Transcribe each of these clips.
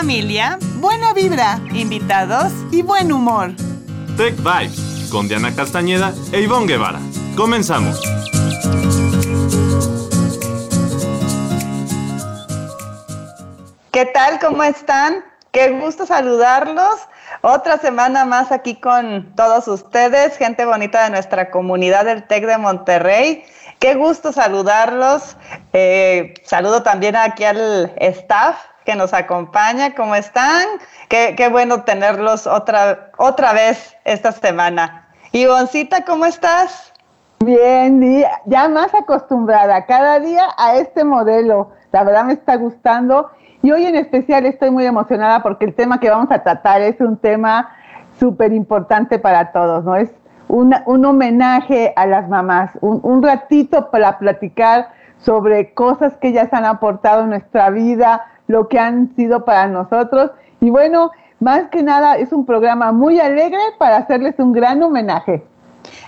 familia, buena vibra, invitados y buen humor. Tech Vibes con Diana Castañeda e Ivonne Guevara. Comenzamos. ¿Qué tal? ¿Cómo están? Qué gusto saludarlos. Otra semana más aquí con todos ustedes, gente bonita de nuestra comunidad del TEC de Monterrey. Qué gusto saludarlos. Eh, saludo también aquí al staff que nos acompaña. ¿Cómo están? Qué, bueno tenerlos otra, otra vez esta semana. Ivoncita, ¿cómo estás? Bien, ya más acostumbrada cada día a este modelo. La verdad me está gustando y hoy en especial estoy muy emocionada porque el tema que vamos a tratar es un tema súper importante para todos, ¿no? Es un homenaje a las mamás, un, un ratito para platicar sobre cosas que ellas han aportado en nuestra vida, lo que han sido para nosotros. Y bueno, más que nada es un programa muy alegre para hacerles un gran homenaje.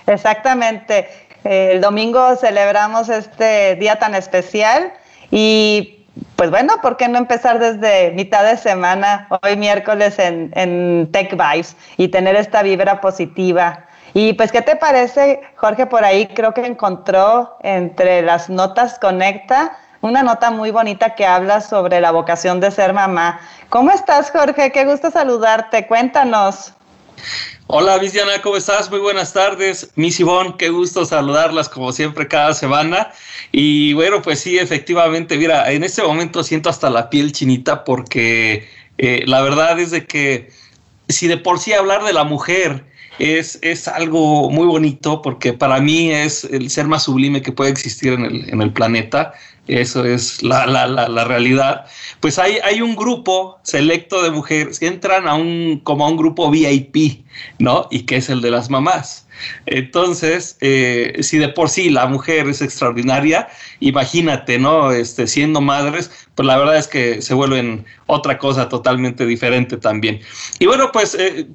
Exactamente. El domingo celebramos este día tan especial y pues bueno, ¿por qué no empezar desde mitad de semana, hoy miércoles en, en Tech Vibes y tener esta vibra positiva? Y pues, ¿qué te parece, Jorge? Por ahí creo que encontró entre las notas Conecta una nota muy bonita que habla sobre la vocación de ser mamá. ¿Cómo estás, Jorge? Qué gusto saludarte. Cuéntanos. Hola, Diana, ¿cómo estás? Muy buenas tardes. Miss Ivonne, qué gusto saludarlas como siempre cada semana. Y bueno, pues sí, efectivamente, mira, en este momento siento hasta la piel chinita porque eh, la verdad es de que si de por sí hablar de la mujer es, es algo muy bonito porque para mí es el ser más sublime que puede existir en el, en el planeta eso es la, la, la, realidad, pues hay, hay, un grupo selecto de mujeres que entran a un, como a un grupo VIP, ¿no? Y que es el de las mamás. Entonces, eh, si de por sí la mujer es extraordinaria, imagínate, ¿no? Este, siendo madres, pues la verdad es que se vuelven otra cosa totalmente diferente también. Y bueno, pues eh,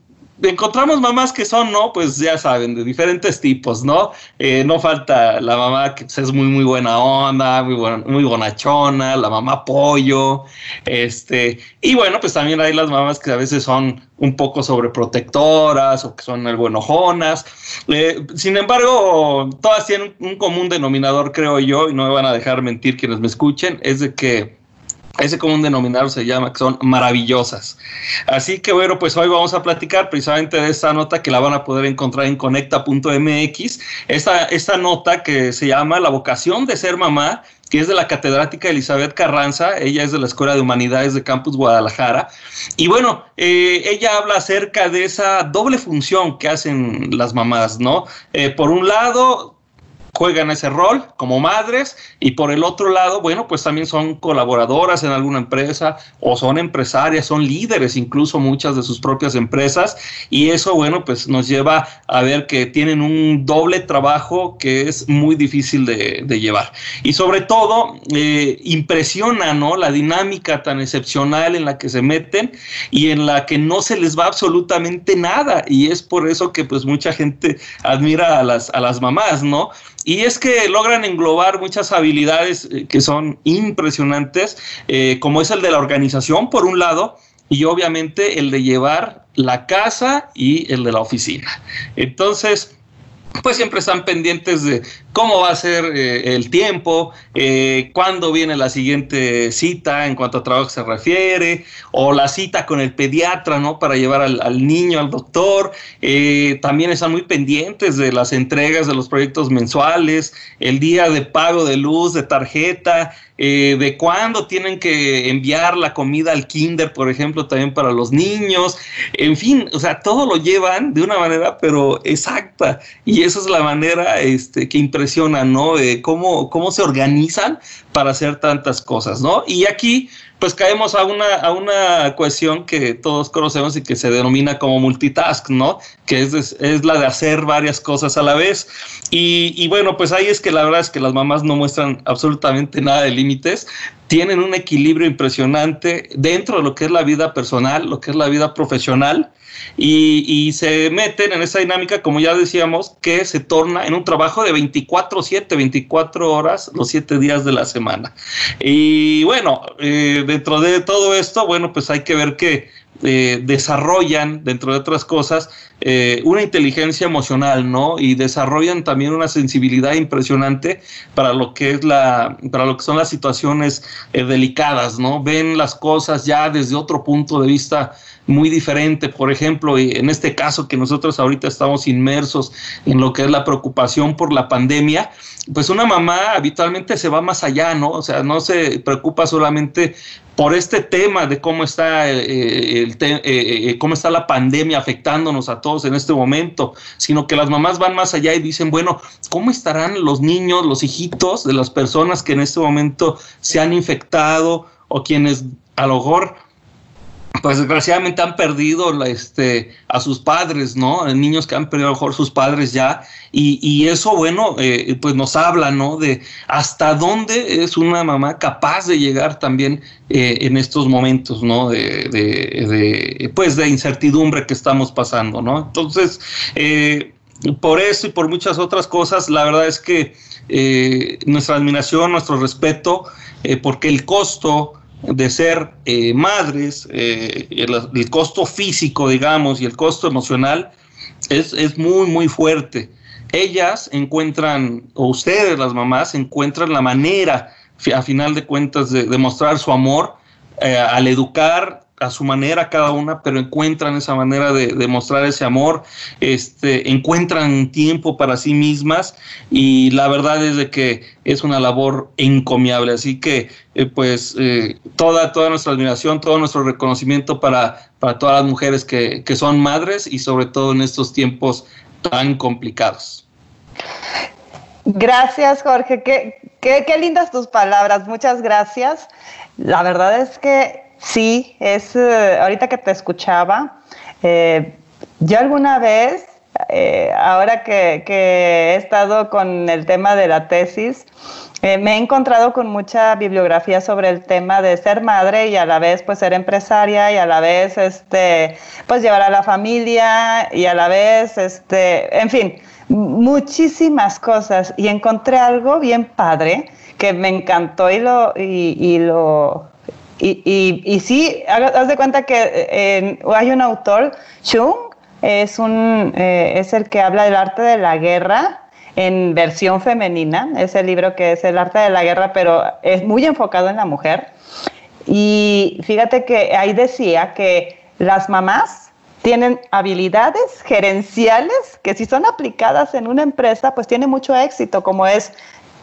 encontramos mamás que son, ¿no? Pues ya saben, de diferentes tipos, ¿no? Eh, no falta la mamá que pues, es muy, muy buena onda, muy, muy bonachona, la mamá pollo, este, y bueno, pues también hay las mamás que a veces son un poco sobreprotectoras o que son algo enojonas. Eh, sin embargo, todas tienen un común denominador, creo yo, y no me van a dejar mentir quienes me escuchen, es de que ese común denominador se llama que son maravillosas. Así que bueno, pues hoy vamos a platicar precisamente de esta nota que la van a poder encontrar en conecta.mx. Esta, esta nota que se llama La vocación de ser mamá, que es de la catedrática Elizabeth Carranza, ella es de la Escuela de Humanidades de Campus Guadalajara. Y bueno, eh, ella habla acerca de esa doble función que hacen las mamás, ¿no? Eh, por un lado, juegan ese rol como madres y por el otro lado, bueno, pues también son colaboradoras en alguna empresa o son empresarias, son líderes incluso muchas de sus propias empresas y eso, bueno, pues nos lleva a ver que tienen un doble trabajo que es muy difícil de, llevar. Y sobre todo, eh, impresiona, ¿no? La dinámica tan excepcional en la que se meten y en la que no se les va absolutamente nada y es por eso que pues mucha gente admira a las, a las mamás, ¿no? Y es que logran englobar muchas habilidades eh, que son impresionantes, eh, como es el de la organización, por un lado, y obviamente el de llevar la casa y el de la oficina. Entonces, pues siempre están pendientes de cómo va a ser eh, el tiempo, eh, cuándo viene la siguiente cita en cuanto a trabajo se refiere, o la cita con el pediatra, ¿no? Para llevar al, niño al doctor. Eh, también están muy pendientes de las entregas de los proyectos mensuales, el día de pago de luz, de tarjeta, de cuándo tienen que enviar la comida al kinder, por ejemplo, también para los niños. En fin, o sea, todo lo llevan de una manera, pero exacta. Y esa es la manera este, que impresiona ¿no? De cómo, cómo se organizan para hacer tantas cosas, ¿no? Y aquí, pues caemos a una, a una cuestión que todos conocemos y que se denomina como multitask, ¿no? Que es, es la de hacer varias cosas a la vez. Y, y, bueno, pues ahí es que la verdad es que las mamás no muestran absolutamente nada de límites, tienen un equilibrio impresionante dentro de lo que es la vida personal, lo que es la vida profesional, y, se meten en esa dinámica, como ya decíamos, que se torna en un trabajo de 24/7, 24 horas los 7 días de la semana. Y bueno, eh, dentro de todo esto, bueno, pues hay que ver que eh, desarrollan, dentro de otras cosas, eh, una inteligencia emocional, ¿no? Y desarrollan también una sensibilidad impresionante para lo que es la, para lo que son las situaciones eh, delicadas, ¿no? Ven las cosas ya desde otro punto de vista muy diferente. Por ejemplo, en este caso que nosotros ahorita estamos inmersos en lo que es la preocupación por la pandemia, pues una mamá habitualmente se va más allá, ¿no? O sea, no se preocupa solamente por este tema de cómo está, eh, eh, eh, cómo está la pandemia afectándonos a todos en este momento, sino que las mamás van más allá y dicen, bueno, ¿cómo estarán los niños, los hijitos de las personas que en este momento se han infectado o quienes a lo mejor pues desgraciadamente han perdido este, a sus padres, ¿no? Niños que han perdido a lo mejor sus padres ya. Y, eso, bueno, eh, pues nos habla, ¿no? De hasta dónde es una mamá capaz de llegar también eh, en estos momentos, ¿no? De, de, pues de incertidumbre que estamos pasando, ¿no? Entonces, eh, por eso y por muchas otras cosas, la verdad es que nuestra admiración, nuestro respeto, porque el costo de ser eh, madres, eh, el, costo físico, digamos, y el costo emocional es, es, muy, muy fuerte. Ellas encuentran, o ustedes, las mamás, encuentran la manera, a final de cuentas, de demostrar su amor eh, al educar a su manera cada una, pero encuentran esa manera de, mostrar ese amor, este, encuentran tiempo para sí mismas y la verdad es de que es una labor encomiable. Así que, eh, pues, eh, toda, toda nuestra admiración, todo nuestro reconocimiento para, para todas las mujeres que, que son madres y sobre todo en estos tiempos tan complicados. Gracias, Jorge. Qué, qué lindas tus palabras. Muchas gracias. La verdad es que Sí, es eh, ahorita que te escuchaba, eh, yo alguna vez, eh, ahora que, he estado con el tema de la tesis, me he encontrado con mucha bibliografía sobre el tema de ser madre y a la vez pues ser empresaria y a la vez este pues llevar a la familia y a la vez este en fin muchísimas cosas. Y encontré algo bien padre que me encantó y lo y lo y, y, y sí, haz de cuenta que eh, hay un autor, Chung, eh, es el que habla del arte de la guerra en versión femenina, es el libro que es el arte de la guerra, pero es muy enfocado en la mujer. Y fíjate que ahí decía que las mamás tienen habilidades gerenciales que si son aplicadas en una empresa, pues tiene mucho éxito, como es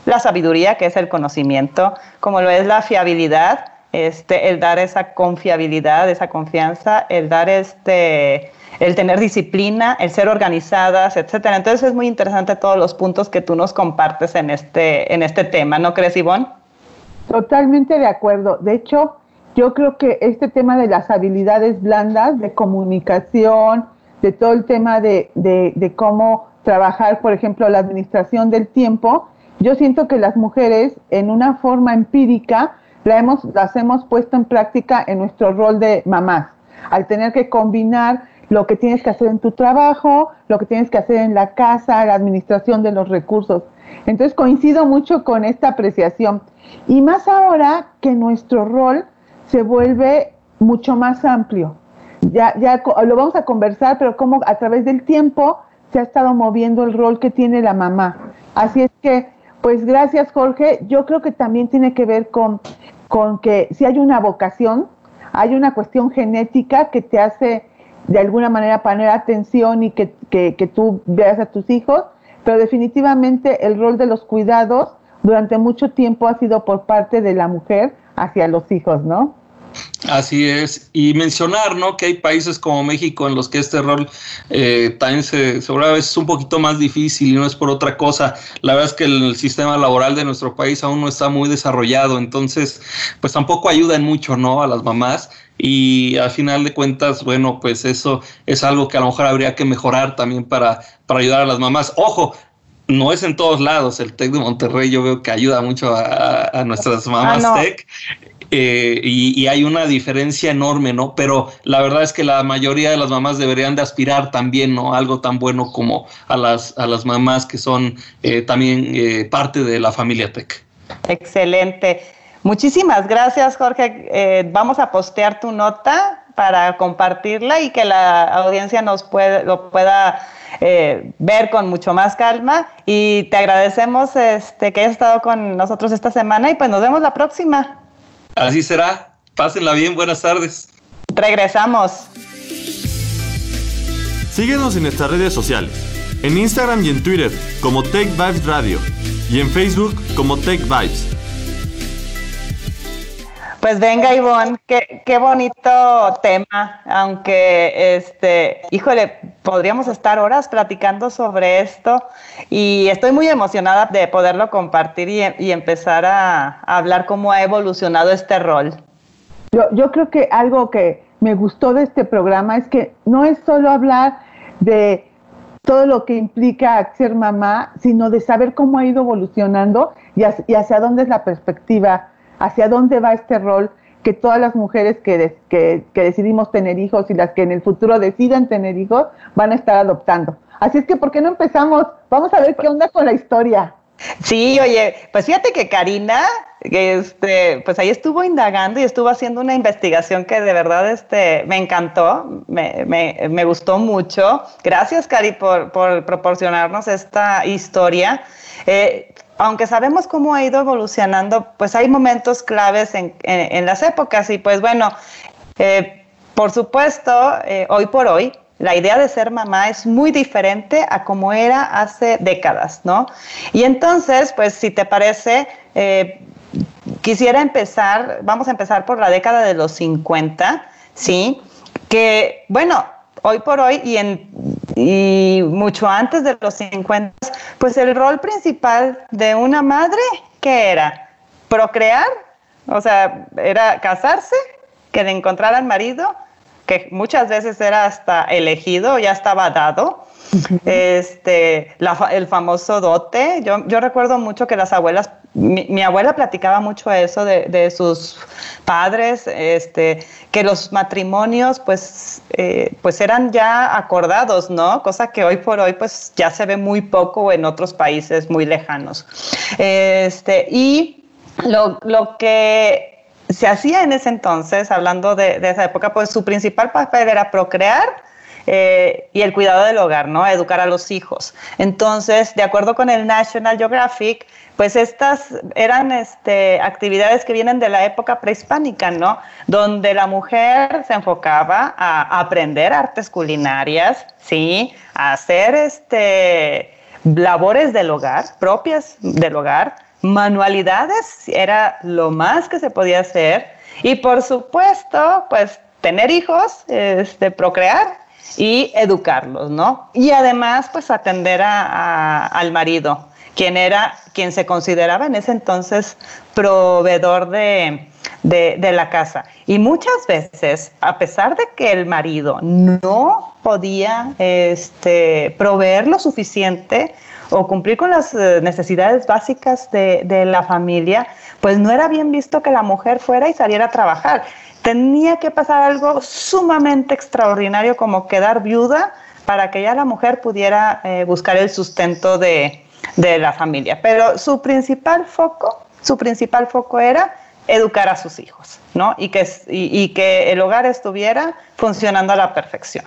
la sabiduría, que es el conocimiento, como lo es la fiabilidad, este, el dar esa confiabilidad, esa confianza, el dar este, el tener disciplina, el ser organizadas, etcétera. Entonces es muy interesante todos los puntos que tú nos compartes en este, en este tema, ¿no crees, Ivonne? Totalmente de acuerdo. De hecho, yo creo que este tema de las habilidades blandas, de comunicación, de todo el tema de, de, de cómo trabajar, por ejemplo, la administración del tiempo, yo siento que las mujeres, en una forma empírica, la hemos, las hemos puesto en práctica en nuestro rol de mamás, al tener que combinar lo que tienes que hacer en tu trabajo, lo que tienes que hacer en la casa, la administración de los recursos. Entonces coincido mucho con esta apreciación. Y más ahora que nuestro rol se vuelve mucho más amplio. Ya, ya lo vamos a conversar, pero como a través del tiempo se ha estado moviendo el rol que tiene la mamá. Así es que, pues gracias Jorge. Yo creo que también tiene que ver con con que si hay una vocación, hay una cuestión genética que te hace de alguna manera poner atención y que, que, que tú veas a tus hijos, pero definitivamente el rol de los cuidados durante mucho tiempo ha sido por parte de la mujer hacia los hijos, ¿no? Así es, y mencionar, ¿no? Que hay países como México en los que este rol eh, también se, seguramente es un poquito más difícil y no es por otra cosa. La verdad es que el sistema laboral de nuestro país aún no está muy desarrollado, entonces, pues tampoco ayudan mucho, ¿no? A las mamás y al final de cuentas, bueno, pues eso es algo que a lo mejor habría que mejorar también para, para ayudar a las mamás. Ojo, no es en todos lados. El TEC de Monterrey yo veo que ayuda mucho a, nuestras mamás ah, TEC. Eh, y, hay una diferencia enorme, ¿no? Pero la verdad es que la mayoría de las mamás deberían de aspirar también, ¿no? Algo tan bueno como a las, a las mamás que son eh, también eh, parte de la familia TEC. Excelente. Muchísimas gracias, Jorge. vamos a postear tu nota para compartirla y que la audiencia nos puede, lo pueda ver con mucho más calma. Y te agradecemos este, que hayas estado con nosotros esta semana y pues nos vemos la próxima. Así será. Pásenla bien. Buenas tardes. Regresamos. Síguenos en nuestras redes sociales. En Instagram y en Twitter como Tech Vibes Radio. Y en Facebook como Tech Vibes. Pues venga, Ivonne, qué, qué, bonito tema, aunque, este, híjole, podríamos estar horas platicando sobre esto y estoy muy emocionada de poderlo compartir y, empezar a, hablar cómo ha evolucionado este rol. Yo, creo que algo que me gustó de este programa es que no es solo hablar de todo lo que implica ser mamá, sino de saber cómo ha ido evolucionando y hacia dónde es la perspectiva hacia dónde va este rol que todas las mujeres que, que, decidimos tener hijos y las que en el futuro decidan tener hijos van a estar adoptando. Así es que, ¿por qué no empezamos? Vamos a ver qué onda con la historia. Sí, oye, pues fíjate que Karina, este, pues ahí estuvo indagando y estuvo haciendo una investigación que de verdad este, me encantó, me, me, gustó mucho. Gracias, Cari, por, por proporcionarnos esta historia. Eh, aunque sabemos cómo ha ido evolucionando, pues hay momentos claves en, las épocas y pues bueno, eh, por supuesto, eh, hoy por hoy, la idea de ser mamá es muy diferente a como era hace décadas, ¿no? Y entonces, pues si te parece, eh, quisiera empezar, vamos a empezar por la década de los 50, ¿sí? Que, bueno, hoy por hoy y, en, y mucho antes de los 50, pues el rol principal de una madre, ¿qué era? Procrear, o sea, era casarse, que le encontrar al marido, que muchas veces era hasta elegido, ya estaba dado, este, el famoso dote. Yo, yo recuerdo mucho que las abuelas, mi, abuela platicaba mucho eso de, sus padres, este, que los matrimonios pues, eh, pues eran ya acordados, ¿no? Cosa que hoy por hoy pues ya se ve muy poco en otros países muy lejanos. Este, y lo, lo que se hacía en ese entonces, hablando de, esa época, pues su principal papel era procrear eh, y el cuidado del hogar, ¿no? Educar a los hijos. Entonces, de acuerdo con el National Geographic, pues estas eran este, actividades que vienen de la época prehispánica, ¿no? Donde la mujer se enfocaba a aprender artes culinarias, ¿sí? A hacer este, labores del hogar, propias del hogar, manualidades, era lo más que se podía hacer. Y por supuesto, pues tener hijos, este, procrear y educarlos, ¿no? Y además, pues atender al marido, quien era, quien se consideraba en ese entonces proveedor de, la casa. Y muchas veces, a pesar de que el marido no podía este, proveer lo suficiente o cumplir con las eh, necesidades básicas de, de la familia, pues no era bien visto que la mujer fuera y saliera a trabajar tenía que pasar algo sumamente extraordinario como quedar viuda para que ya la mujer pudiera eh, buscar el sustento de, la familia. Pero su principal foco, su principal foco era educar a sus hijos, ¿no? Y que, y, que el hogar estuviera funcionando a la perfección.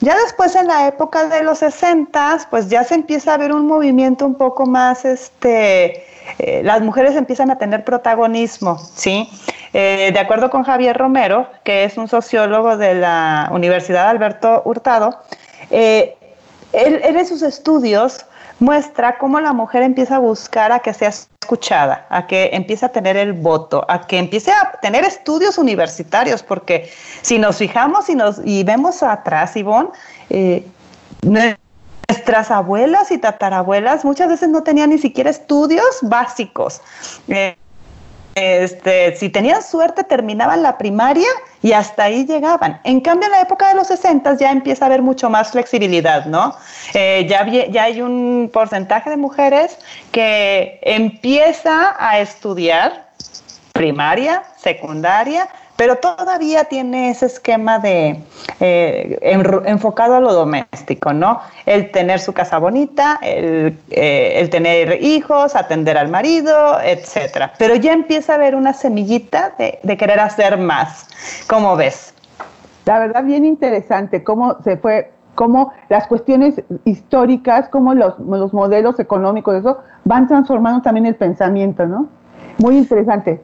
Ya después en la época de los 60, pues ya se empieza a ver un movimiento un poco más, este, eh, las mujeres empiezan a tener protagonismo, ¿sí? Eh, de acuerdo con Javier Romero, que es un sociólogo de la Universidad Alberto Hurtado, eh, él, en sus estudios muestra cómo la mujer empieza a buscar a que sea escuchada, a que empiece a tener el voto, a que empiece a tener estudios universitarios, porque si nos fijamos y, nos, y vemos atrás, Ivonne, eh, nuestras abuelas y tatarabuelas muchas veces no tenían ni siquiera estudios básicos. Este, si tenían suerte terminaban la primaria y hasta ahí llegaban. En cambio, en la época de los 60 ya empieza a haber mucho más flexibilidad, ¿no? Eh, ya, ya hay un porcentaje de mujeres que empieza a estudiar primaria, secundaria, pero todavía tiene ese esquema de eh, enfocado a lo doméstico, ¿no? El tener su casa bonita, el, eh, el, tener hijos, atender al marido, etcétera. Pero ya empieza a haber una semillita de, de querer hacer más. ¿Cómo ves? La verdad, bien interesante cómo se fue cómo las cuestiones históricas, cómo los, los modelos económicos, eso, van transformando también el pensamiento, ¿no? Muy interesante.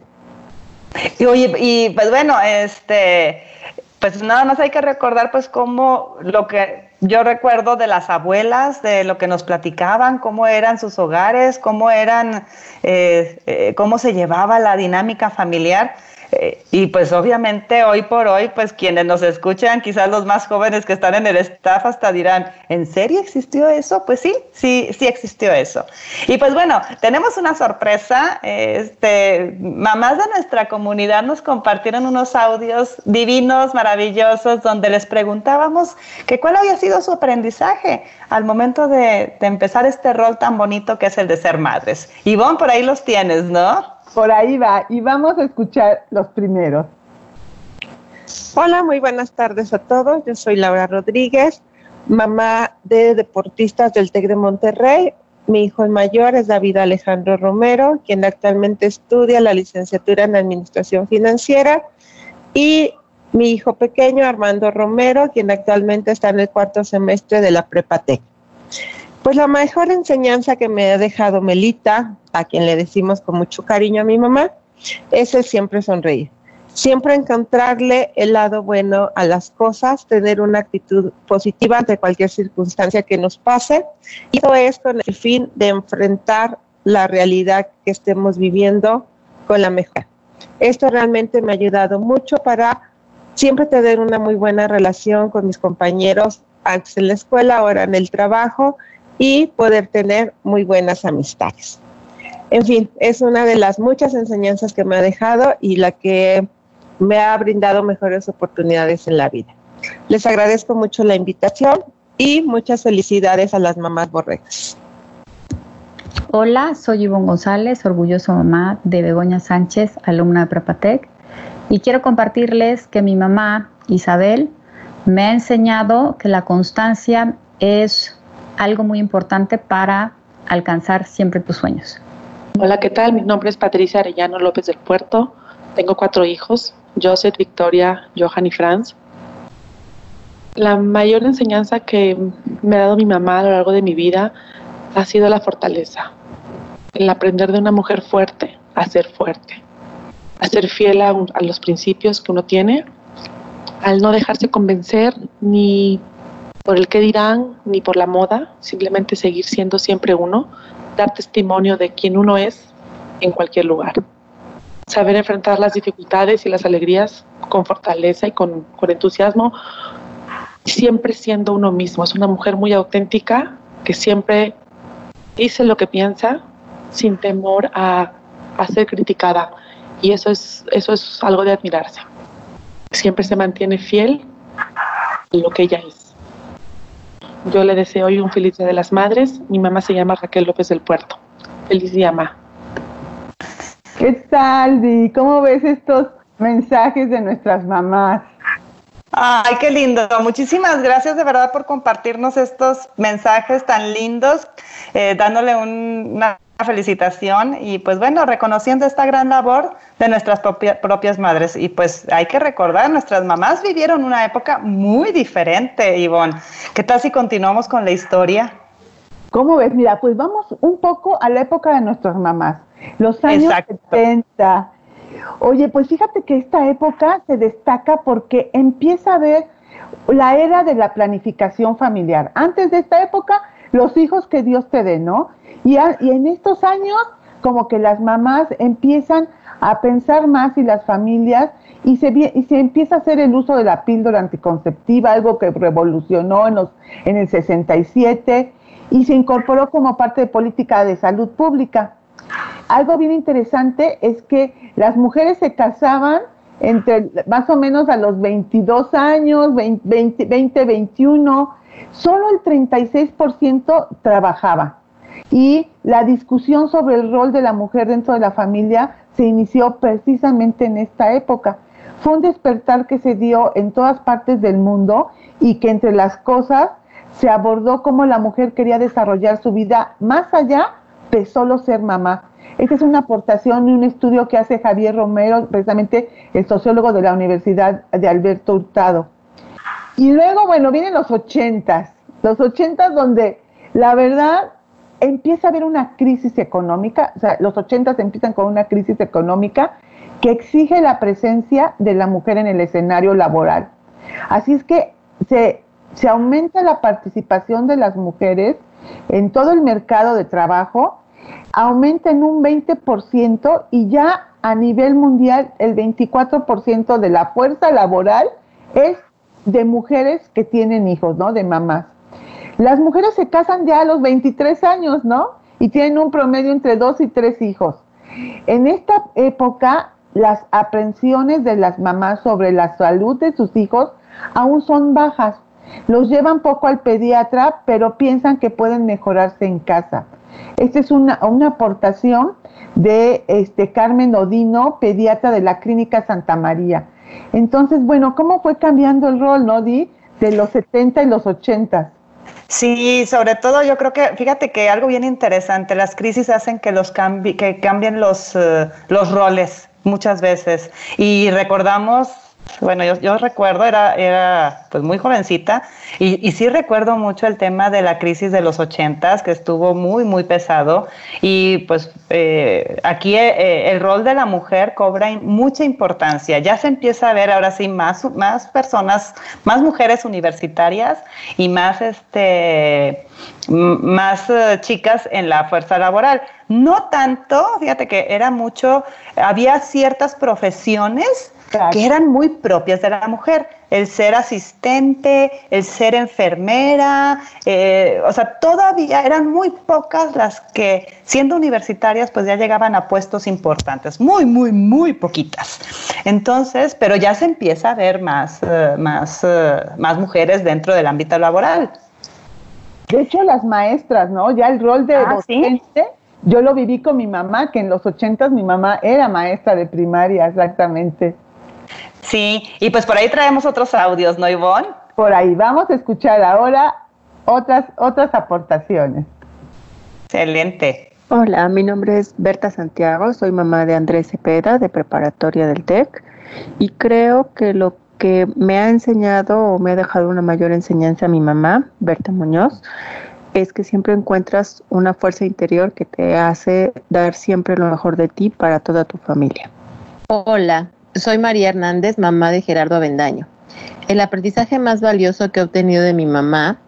Y, oye, y pues bueno, este, pues nada más hay que recordar pues cómo lo que yo recuerdo de las abuelas, de lo que nos platicaban, cómo eran sus hogares, cómo eran, eh, eh, cómo se llevaba la dinámica familiar. Eh, y pues obviamente hoy por hoy, pues quienes nos escuchan, quizás los más jóvenes que están en el staff hasta dirán, ¿en serio existió eso? Pues sí, sí, sí existió eso. Y pues bueno, tenemos una sorpresa. Este, mamás de nuestra comunidad nos compartieron unos audios divinos, maravillosos, donde les preguntábamos que cuál había sido su aprendizaje al momento de, de empezar este rol tan bonito que es el de ser madres. Ivonne, por ahí los tienes, ¿no? Por ahí va, y vamos a escuchar los primeros. Hola, muy buenas tardes a todos. Yo soy Laura Rodríguez, mamá de deportistas del TEC de Monterrey. Mi hijo mayor es David Alejandro Romero, quien actualmente estudia la licenciatura en Administración Financiera. Y mi hijo pequeño, Armando Romero, quien actualmente está en el cuarto semestre de la Prepatec. Pues la mejor enseñanza que me ha dejado Melita, a quien le decimos con mucho cariño a mi mamá, es el siempre sonreír. Siempre encontrarle el lado bueno a las cosas, tener una actitud positiva ante cualquier circunstancia que nos pase. Y todo es con el fin de enfrentar la realidad que estemos viviendo con la mejor. Esto realmente me ha ayudado mucho para siempre tener una muy buena relación con mis compañeros, antes en la escuela, ahora en el trabajo, y poder tener muy buenas amistades. En fin, es una de las muchas enseñanzas que me ha dejado y la que me ha brindado mejores oportunidades en la vida. Les agradezco mucho la invitación y muchas felicidades a las mamás borregas. Hola, soy Ivonne González, orgullosa mamá de Begoña Sánchez, alumna de Prepatec, y quiero compartirles que mi mamá, Isabel, me ha enseñado que la constancia es algo muy importante para alcanzar siempre tus sueños. Hola, ¿qué tal? Mi nombre es Patricia Arellano López del Puerto. Tengo cuatro hijos, Joseph, Victoria, Johan y Franz. La mayor enseñanza que me ha dado mi mamá a lo largo de mi vida ha sido la fortaleza. El aprender de una mujer fuerte a ser fuerte, a ser fiel a, a los principios que uno tiene, al no dejarse convencer ni por el que dirán ni por la moda, simplemente seguir siendo siempre uno, dar testimonio de quién uno es en cualquier lugar. Saber enfrentar las dificultades y las alegrías con fortaleza y con, entusiasmo, siempre siendo uno mismo. Es una mujer muy auténtica que siempre dice lo que piensa sin temor a, a ser criticada. Y eso es, eso es algo de admirarse. Siempre se mantiene fiel a lo que ella es. Yo le deseo hoy un feliz Día de las Madres. Mi mamá se llama Raquel López del Puerto. Feliz día, mamá. ¿Qué tal, Di? ¿Cómo ves estos mensajes de nuestras mamás? Ay, qué lindo. Muchísimas gracias de verdad por compartirnos estos mensajes tan lindos, eh, dándole un, una felicitación y pues bueno, reconociendo esta gran labor de nuestras propias madres. Y pues hay que recordar, nuestras mamás vivieron una época muy diferente, Ivonne. ¿Qué tal si continuamos con la historia? ¿Cómo ves? Mira, pues vamos un poco a la época de nuestras mamás, los años 70. Oye, pues fíjate que esta época se destaca porque empieza a ver la era de la planificación familiar. Antes de esta época, los hijos que Dios te dé, ¿no? Y, en estos años, como que las mamás empiezan a pensar más y las familias, y se, y se empieza a hacer el uso de la píldora anticonceptiva, algo que revolucionó en, los, en el 67 y se incorporó como parte de política de salud pública. Algo bien interesante es que las mujeres se casaban entre más o menos a los 22 años, 20, 20 21, solo el 36% trabajaba. Y la discusión sobre el rol de la mujer dentro de la familia se inició precisamente en esta época. Fue un despertar que se dio en todas partes del mundo y que entre las cosas se abordó cómo la mujer quería desarrollar su vida más allá de solo ser mamá. Esta es una aportación y un estudio que hace Javier Romero, precisamente el sociólogo de la Universidad de Alberto Hurtado. Y luego, bueno, vienen los ochentas, los ochentas donde la verdad empieza a haber una crisis económica, o sea, los ochentas empiezan con una crisis económica que exige la presencia de la mujer en el escenario laboral. Así es que se, se aumenta la participación de las mujeres en todo el mercado de trabajo, aumenta en un 20% y ya a nivel mundial el 24% de la fuerza laboral es de mujeres que tienen hijos, ¿no? De mamás. Las mujeres se casan ya a los 23 años, ¿no? Y tienen un promedio entre dos y tres hijos. En esta época, las aprensiones de las mamás sobre la salud de sus hijos aún son bajas. Los llevan poco al pediatra, pero piensan que pueden mejorarse en casa. Esta es una, una aportación de este, Carmen Odino, pediatra de la Clínica Santa María. Entonces, bueno, ¿cómo fue cambiando el rol, no, Di? De los 70 y los 80. Sí, sobre todo yo creo que, fíjate que algo bien interesante, las crisis hacen que, los que cambien los, uh, los roles muchas veces. Y recordamos bueno, yo, yo, recuerdo, era, era pues muy jovencita y, y, sí recuerdo mucho el tema de la crisis de los ochentas, que estuvo muy, muy pesado. Y pues eh, aquí eh, el rol de la mujer cobra mucha importancia. Ya se empieza a ver ahora sí más, más personas, más mujeres universitarias y más, este, más uh, chicas en la fuerza laboral. No tanto, fíjate que era mucho, había ciertas profesiones que eran muy propias de la mujer. El ser asistente, el ser enfermera, eh, o sea, todavía eran muy pocas las que, siendo universitarias, pues ya llegaban a puestos importantes. Muy, muy, muy poquitas. Entonces, pero ya se empieza a ver más, uh, más, uh, más mujeres dentro del ámbito laboral. De hecho, las maestras, ¿no? Ya el rol de ah, docente, ¿sí? yo lo viví con mi mamá, que en los ochentas mi mamá era maestra de primaria, exactamente. Sí, y pues por ahí traemos otros audios, ¿no, Ivonne? Por ahí vamos a escuchar ahora otras, otras aportaciones. Excelente. Hola, mi nombre es Berta Santiago, soy mamá de Andrés Cepeda de preparatoria del TEC y creo que lo que me ha enseñado o me ha dejado una mayor enseñanza a mi mamá, Berta Muñoz, es que siempre encuentras una fuerza interior que te hace dar siempre lo mejor de ti para toda tu familia. Hola, soy María Hernández, mamá de Gerardo Avendaño. El aprendizaje más valioso que he obtenido de mi mamá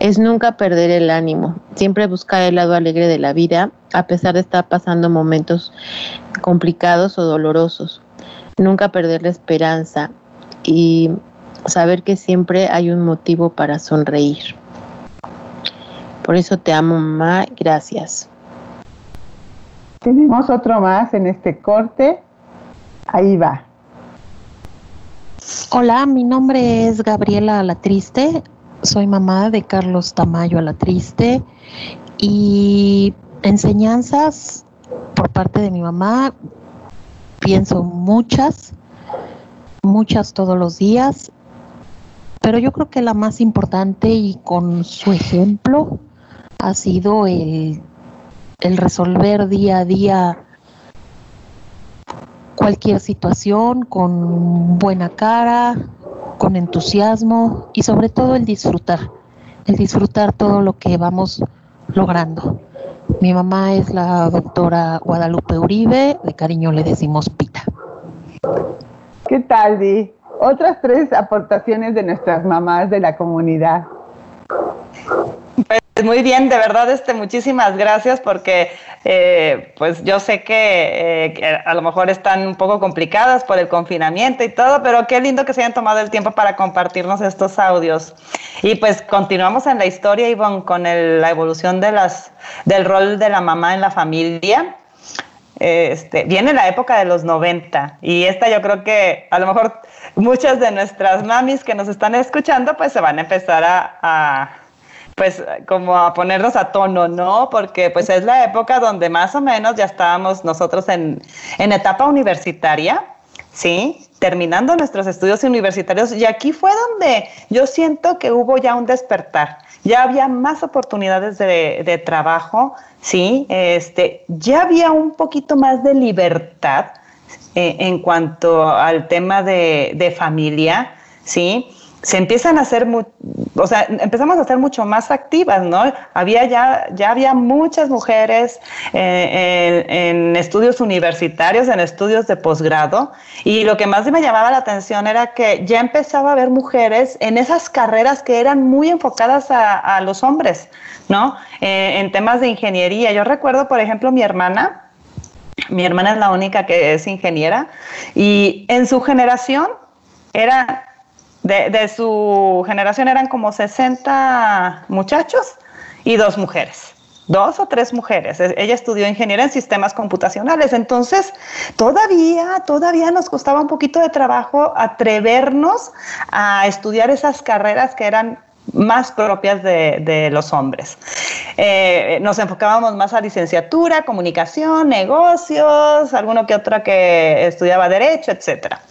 es nunca perder el ánimo, siempre buscar el lado alegre de la vida, a pesar de estar pasando momentos complicados o dolorosos. Nunca perder la esperanza y saber que siempre hay un motivo para sonreír. Por eso te amo, mamá. Gracias. Tenemos otro más en este corte. Ahí va. Hola, mi nombre es Gabriela Alatriste, soy mamá de Carlos Tamayo Alatriste y enseñanzas por parte de mi mamá, pienso muchas, muchas todos los días, pero yo creo que la más importante y con su ejemplo ha sido el, el resolver día a día cualquier situación con buena cara, con entusiasmo y sobre todo el disfrutar, el disfrutar todo lo que vamos logrando. Mi mamá es la doctora Guadalupe Uribe, de cariño le decimos Pita. ¿Qué tal, Di? Otras tres aportaciones de nuestras mamás de la comunidad. Muy bien, de verdad, este, muchísimas gracias porque eh, pues yo sé que, eh, que, a lo mejor están un poco complicadas por el confinamiento y todo, pero qué lindo que se hayan tomado el tiempo para compartirnos estos audios. Y pues continuamos en la historia, Ivonne, con el, la evolución de las, del rol de la mamá en la familia. este, viene la época de los 90 y esta yo creo que a lo mejor muchas de nuestras mamis que nos están escuchando pues se van a empezar a, pues como a ponernos a tono, ¿no? Porque pues es la época donde más o menos ya estábamos nosotros en, en etapa universitaria, ¿sí? Terminando nuestros estudios universitarios y aquí fue donde yo siento que hubo ya un despertar ya había más oportunidades de, trabajo, ¿sí? Este, ya había un poquito más de libertad eh, en cuanto al tema de, de familia, ¿sí? Se empiezan a hacer, o sea, empezamos a ser mucho más activas, ¿no? Había ya, ya había muchas mujeres eh, en, estudios universitarios, en estudios de posgrado, y lo que más me llamaba la atención era que ya empezaba a haber mujeres en esas carreras que eran muy enfocadas a, los hombres, ¿no? Eh, en temas de ingeniería. Yo recuerdo, por ejemplo, mi hermana, mi hermana es la única que es ingeniera, y en su generación era de, su generación eran como 60 muchachos y dos mujeres dos o tres mujeres. Ella estudió ingeniería en sistemas computacionales. Entonces, todavía, todavía nos costaba un poquito de trabajo atrevernos a estudiar esas carreras que eran más propias de, los hombres. Eh, nos enfocábamos más a licenciatura, comunicación, negocios, alguno que otra que estudiaba derecho, etcétera.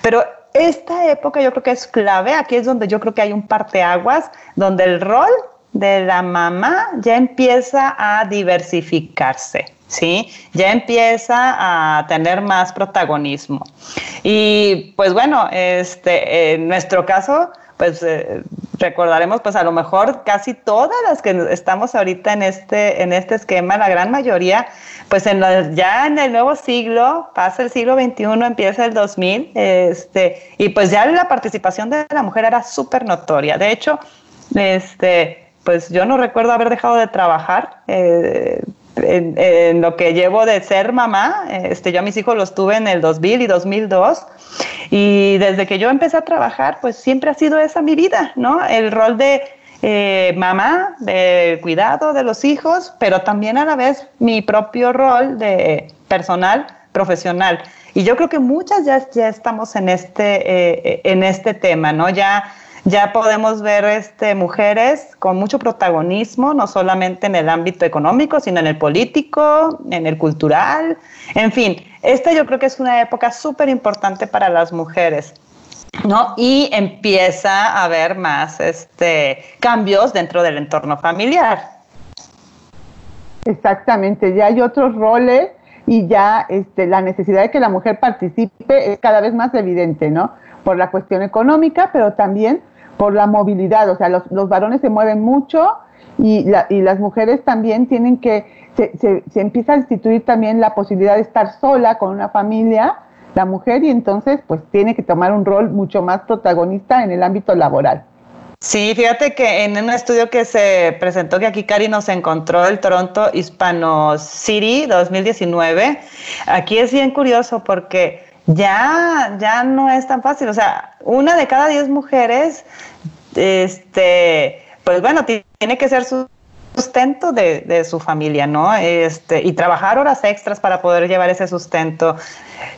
Pero esta época yo creo que es clave, aquí es donde yo creo que hay un parteaguas, donde el rol de la mamá ya empieza a diversificarse, ¿sí? Ya empieza a tener más protagonismo. Y pues bueno, este, en nuestro caso, pues eh, recordaremos pues a lo mejor casi todas las que estamos ahorita en este, en este esquema, la gran mayoría, pues en ya en el nuevo siglo, pasa el siglo XXI, empieza el 2000, este, y pues ya la participación de la mujer era súper notoria. De hecho, este, pues yo no recuerdo haber dejado de trabajar. Eh, en, lo que llevo de ser mamá, este, yo a mis hijos los tuve en el 2000 y 2002 y desde que yo empecé a trabajar, pues siempre ha sido esa mi vida, ¿no? El rol de eh, mamá, de cuidado de los hijos, pero también a la vez mi propio rol de personal, profesional. Y yo creo que muchas ya, ya estamos en este, eh, en este tema, ¿no? Ya ya podemos ver este, mujeres con mucho protagonismo, no solamente en el ámbito económico, sino en el político, en el cultural, en fin, esta yo creo que es una época súper importante para las mujeres. ¿no? Y empieza a haber más este, cambios dentro del entorno familiar. Exactamente, ya hay otros roles y ya este, la necesidad de que la mujer participe es cada vez más evidente, ¿no? Por la cuestión económica, pero también por la movilidad, o sea, los, los varones se mueven mucho y, y, las mujeres también tienen que, se, se, se, empieza a instituir también la posibilidad de estar sola con una familia, la mujer, y entonces pues tiene que tomar un rol mucho más protagonista en el ámbito laboral. Sí, fíjate que en un estudio que se presentó que aquí Cari nos encontró el Toronto Hispano City 2019, aquí es bien curioso porque ya, ya no es tan fácil. O sea, una de cada diez mujeres, este, pues bueno, tiene que ser su sustento de, su familia, ¿no? Este, y trabajar horas extras para poder llevar ese sustento.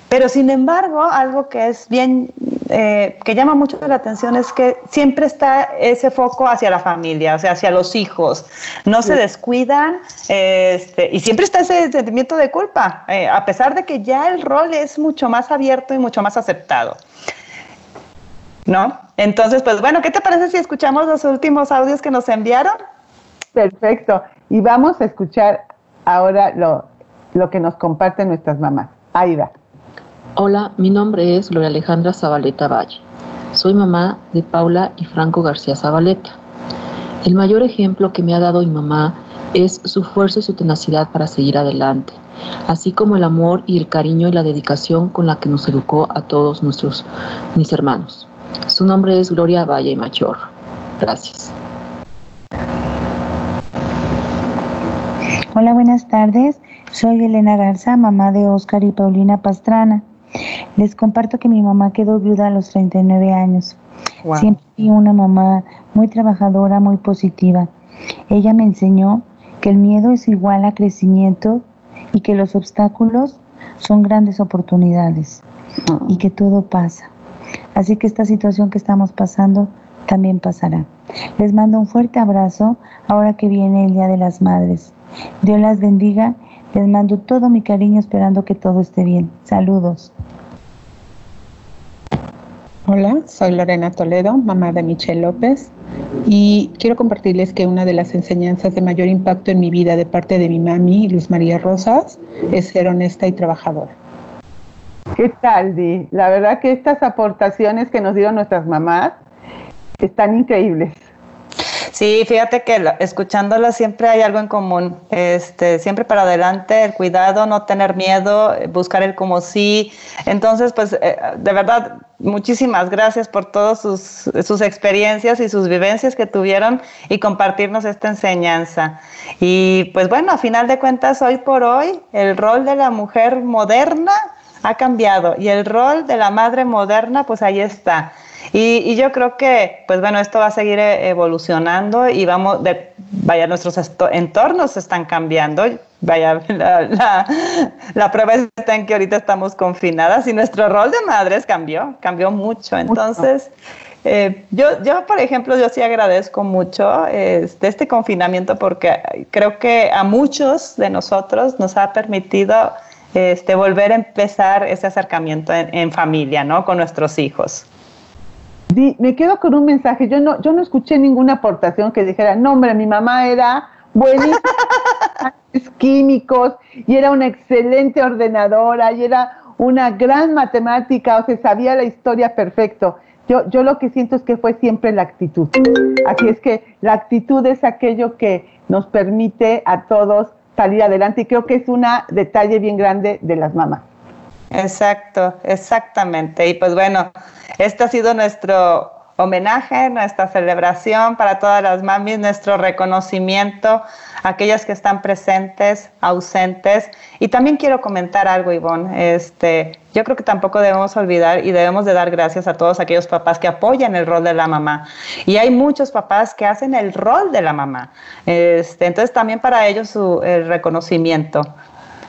Pero sin embargo, algo que es bien, eh, que llama mucho la atención es que siempre está ese foco hacia la familia, o sea, hacia los hijos. No se descuidan este, y siempre está ese sentimiento de culpa, eh, a pesar de que ya el rol es mucho más abierto y mucho más aceptado. ¿No? Entonces, pues bueno, ¿qué te parece si escuchamos los últimos audios que nos enviaron? Perfecto. Y vamos a escuchar ahora lo, que nos comparten nuestras mamás. Va. Hola, mi nombre es Gloria Alejandra Zabaleta Valle. Soy mamá de Paula y Franco García Zabaleta. El mayor ejemplo que me ha dado mi mamá es su fuerza y su tenacidad para seguir adelante, así como el amor y el cariño y la dedicación con la que nos educó a todos nuestros mis hermanos. Su nombre es Gloria Valle Mayor. Gracias. Hola, buenas tardes. Soy Elena Garza, mamá de Oscar y Paulina Pastrana. Les comparto que mi mamá quedó viuda a los 39 años. Siempre fui una mamá muy trabajadora, muy positiva. Ella me enseñó que el miedo es igual a crecimiento y que los obstáculos son grandes oportunidades y que todo pasa. Así que esta situación que estamos pasando también pasará. Les mando un fuerte abrazo ahora que viene el Día de las Madres. Dios las bendiga. Les mando todo mi cariño esperando que todo esté bien. Saludos. Hola, soy Lorena Toledo, mamá de Michelle López, y quiero compartirles que una de las enseñanzas de mayor impacto en mi vida de parte de mi mami, Luz María Rosas, es ser honesta y trabajadora. ¿Qué tal, Di? La verdad que estas aportaciones que nos dieron nuestras mamás están increíbles. Sí, fíjate que escuchándola siempre hay algo en común. Este, siempre para adelante, el cuidado, no tener miedo, buscar el como sí. Entonces, pues, eh, de verdad, muchísimas gracias por todas sus, sus experiencias y sus vivencias que tuvieron y compartirnos esta enseñanza. Y pues bueno, a final de cuentas, hoy por hoy, el rol de la mujer moderna ha cambiado y el rol de la madre moderna, pues ahí está. Y, yo creo que, pues bueno, esto va a seguir eh, evolucionando y vamos, de, vaya, nuestros entornos están cambiando. Vaya, la, la, prueba está en que ahorita estamos confinadas y nuestro rol de madres cambió, cambió mucho. Entonces, eh, yo, yo, por ejemplo, yo sí agradezco mucho este, este confinamiento porque creo que a muchos de nosotros nos ha permitido este, volver a empezar ese acercamiento en, en familia, ¿no? Con nuestros hijos me quedo con un mensaje. Yo no, yo no escuché ninguna aportación que dijera, no, hombre, mi mamá era buenísima químicos y era una excelente ordenadora y era una gran matemática, o sea, sabía la historia perfecto. Yo, yo lo que siento es que fue siempre la actitud. Así es que la actitud es aquello que nos permite a todos salir adelante y creo que es un detalle bien grande de las mamás. Exacto, exactamente. Y pues bueno, este ha sido nuestro homenaje, nuestra celebración para todas las mamis, nuestro reconocimiento a aquellas que están presentes, ausentes. Y también quiero comentar algo, Ivonne. Este, yo creo que tampoco debemos olvidar y debemos de dar gracias a todos aquellos papás que apoyan el rol de la mamá. Y hay muchos papás que hacen el rol de la mamá. Este, entonces también para ellos su, el reconocimiento.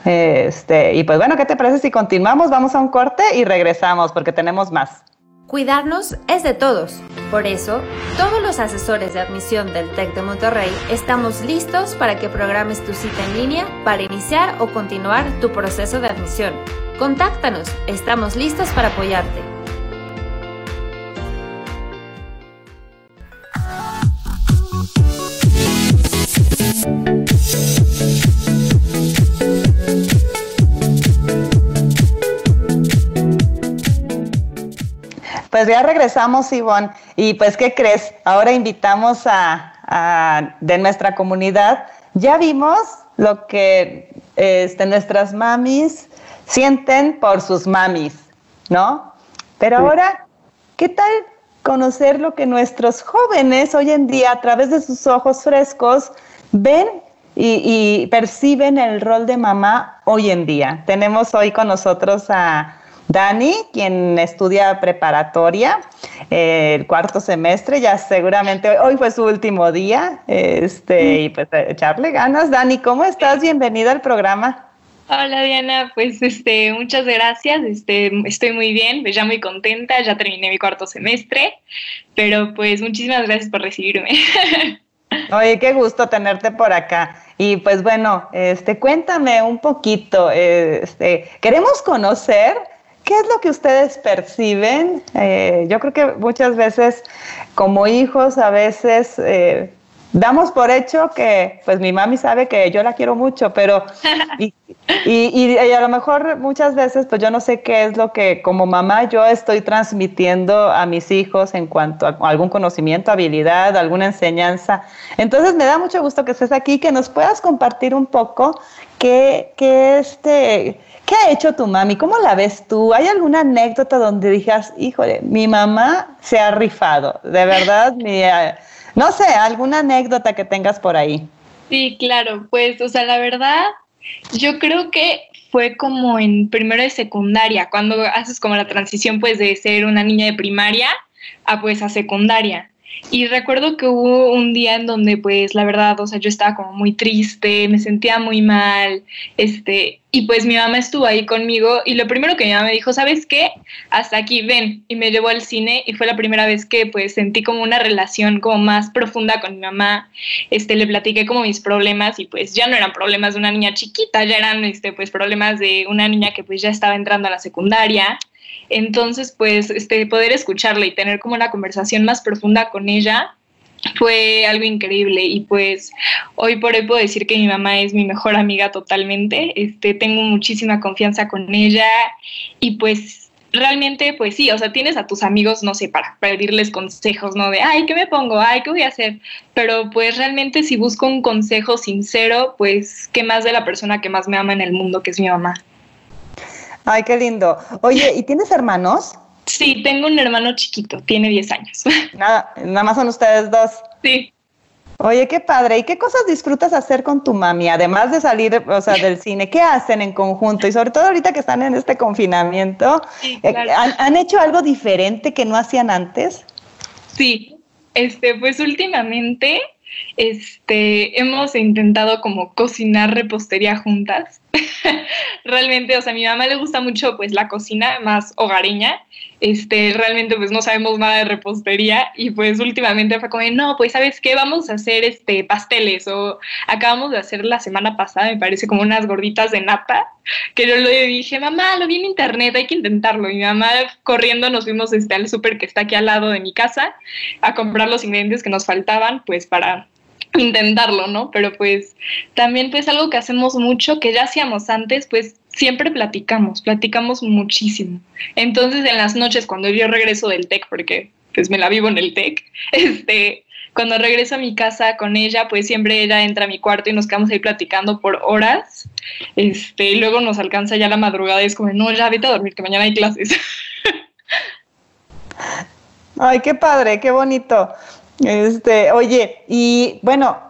Este, y pues bueno, ¿qué te parece si continuamos? Vamos a un corte y regresamos porque tenemos más. Cuidarnos es de todos. Por eso, todos los asesores de admisión del TEC de Monterrey estamos listos para que programes tu cita en línea para iniciar o continuar tu proceso de admisión. Contáctanos, estamos listos para apoyarte. Pues ya regresamos, Ivonne. Y pues, ¿qué crees? Ahora invitamos a, de nuestra comunidad. Ya vimos lo que este, nuestras mamis sienten por sus mamis, ¿no? Pero ahora, ¿qué tal conocer lo que nuestros jóvenes hoy en día, a través de sus ojos frescos, ven y perciben el rol de mamá hoy en día? Tenemos hoy con nosotros a Dani, quien estudia preparatoria, eh, el cuarto semestre, ya seguramente hoy fue su último día, este, y pues echarle ganas. Dani, ¿cómo estás? Bienvenida al programa. Hola Diana, pues este, muchas gracias, este, estoy muy bien, pues ya muy contenta, ya terminé mi cuarto semestre, pero pues muchísimas gracias por recibirme. Oye, qué gusto tenerte por acá. Y pues bueno, este, cuéntame un poquito, este, queremos conocer ¿Qué es lo que ustedes perciben? Eh, yo creo que muchas veces como hijos a veces eh, damos por hecho que pues mi mami sabe que yo la quiero mucho, pero y, y, a lo mejor muchas veces pues yo no sé qué es lo que como mamá yo estoy transmitiendo a mis hijos en cuanto a algún conocimiento, habilidad, alguna enseñanza. Entonces me da mucho gusto que estés aquí, que nos puedas compartir un poco qué, qué este ¿Qué ha hecho tu mami? ¿Cómo la ves tú? ¿Hay alguna anécdota donde dijeras, híjole, mi mamá se ha rifado? De verdad, mi, eh, no sé, alguna anécdota que tengas por ahí. Sí, claro, pues, o sea, la verdad, yo creo que fue como en primero de secundaria, cuando haces como la transición, pues, de ser una niña de primaria a, pues, a secundaria. Y recuerdo que hubo un día en donde, pues, la verdad, o sea, yo estaba como muy triste, me sentía muy mal, este, y pues mi mamá estuvo ahí conmigo y lo primero que mi mamá me dijo, ¿sabes qué? Hasta aquí, ven, y me llevó al cine y fue la primera vez que, pues, sentí como una relación como más profunda con mi mamá, este, le platiqué como mis problemas y pues ya no eran problemas de una niña chiquita, ya eran, este, pues, problemas de una niña que pues ya estaba entrando a la secundaria entonces, pues, este, poder escucharla y tener como una conversación más profunda con ella fue algo increíble y pues hoy por hoy puedo decir que mi mamá es mi mejor amiga totalmente, este, tengo muchísima confianza con ella y pues realmente pues sí, o sea, tienes a tus amigos, no sé, para pedirles consejos, ¿no? De, ay, ¿qué me pongo? Ay, ¿qué voy a hacer? Pero pues realmente si busco un consejo sincero, pues, ¿qué más de la persona que más me ama en el mundo, que es mi mamá? Ay, qué lindo. Oye, ¿y tienes hermanos? Sí, tengo un hermano chiquito, tiene 10 años. Nada, nada más son ustedes dos. Sí. Oye, qué padre. ¿Y qué cosas disfrutas hacer con tu mami? Además de salir, o sea, del cine, ¿qué hacen en conjunto? Y sobre todo ahorita que están en este confinamiento, eh, ¿han, ¿han, hecho algo diferente que no hacían antes? Sí, este, pues últimamente, este, hemos intentado como cocinar repostería juntas. realmente, o sea, a mi mamá le gusta mucho pues la cocina más hogareña. Este, realmente pues no sabemos nada de repostería y pues últimamente fue como, no, pues sabes qué, vamos a hacer este pasteles o acabamos de hacer la semana pasada, me parece como unas gorditas de nata, que yo le dije, mamá, lo vi en internet, hay que intentarlo. Y mi mamá corriendo nos fuimos este, al súper que está aquí al lado de mi casa a comprar los ingredientes que nos faltaban pues para intentarlo, ¿no? Pero pues también pues algo que hacemos mucho, que ya hacíamos antes, pues siempre platicamos, platicamos muchísimo. Entonces en las noches cuando yo regreso del TEC, porque pues me la vivo en el TEC, este, cuando regreso a mi casa con ella, pues siempre ella entra a mi cuarto y nos quedamos ahí platicando por horas. Este, y luego nos alcanza ya la madrugada y es como, no, ya vete a dormir, que mañana hay clases. Ay, qué padre, qué bonito. Este, oye, y bueno,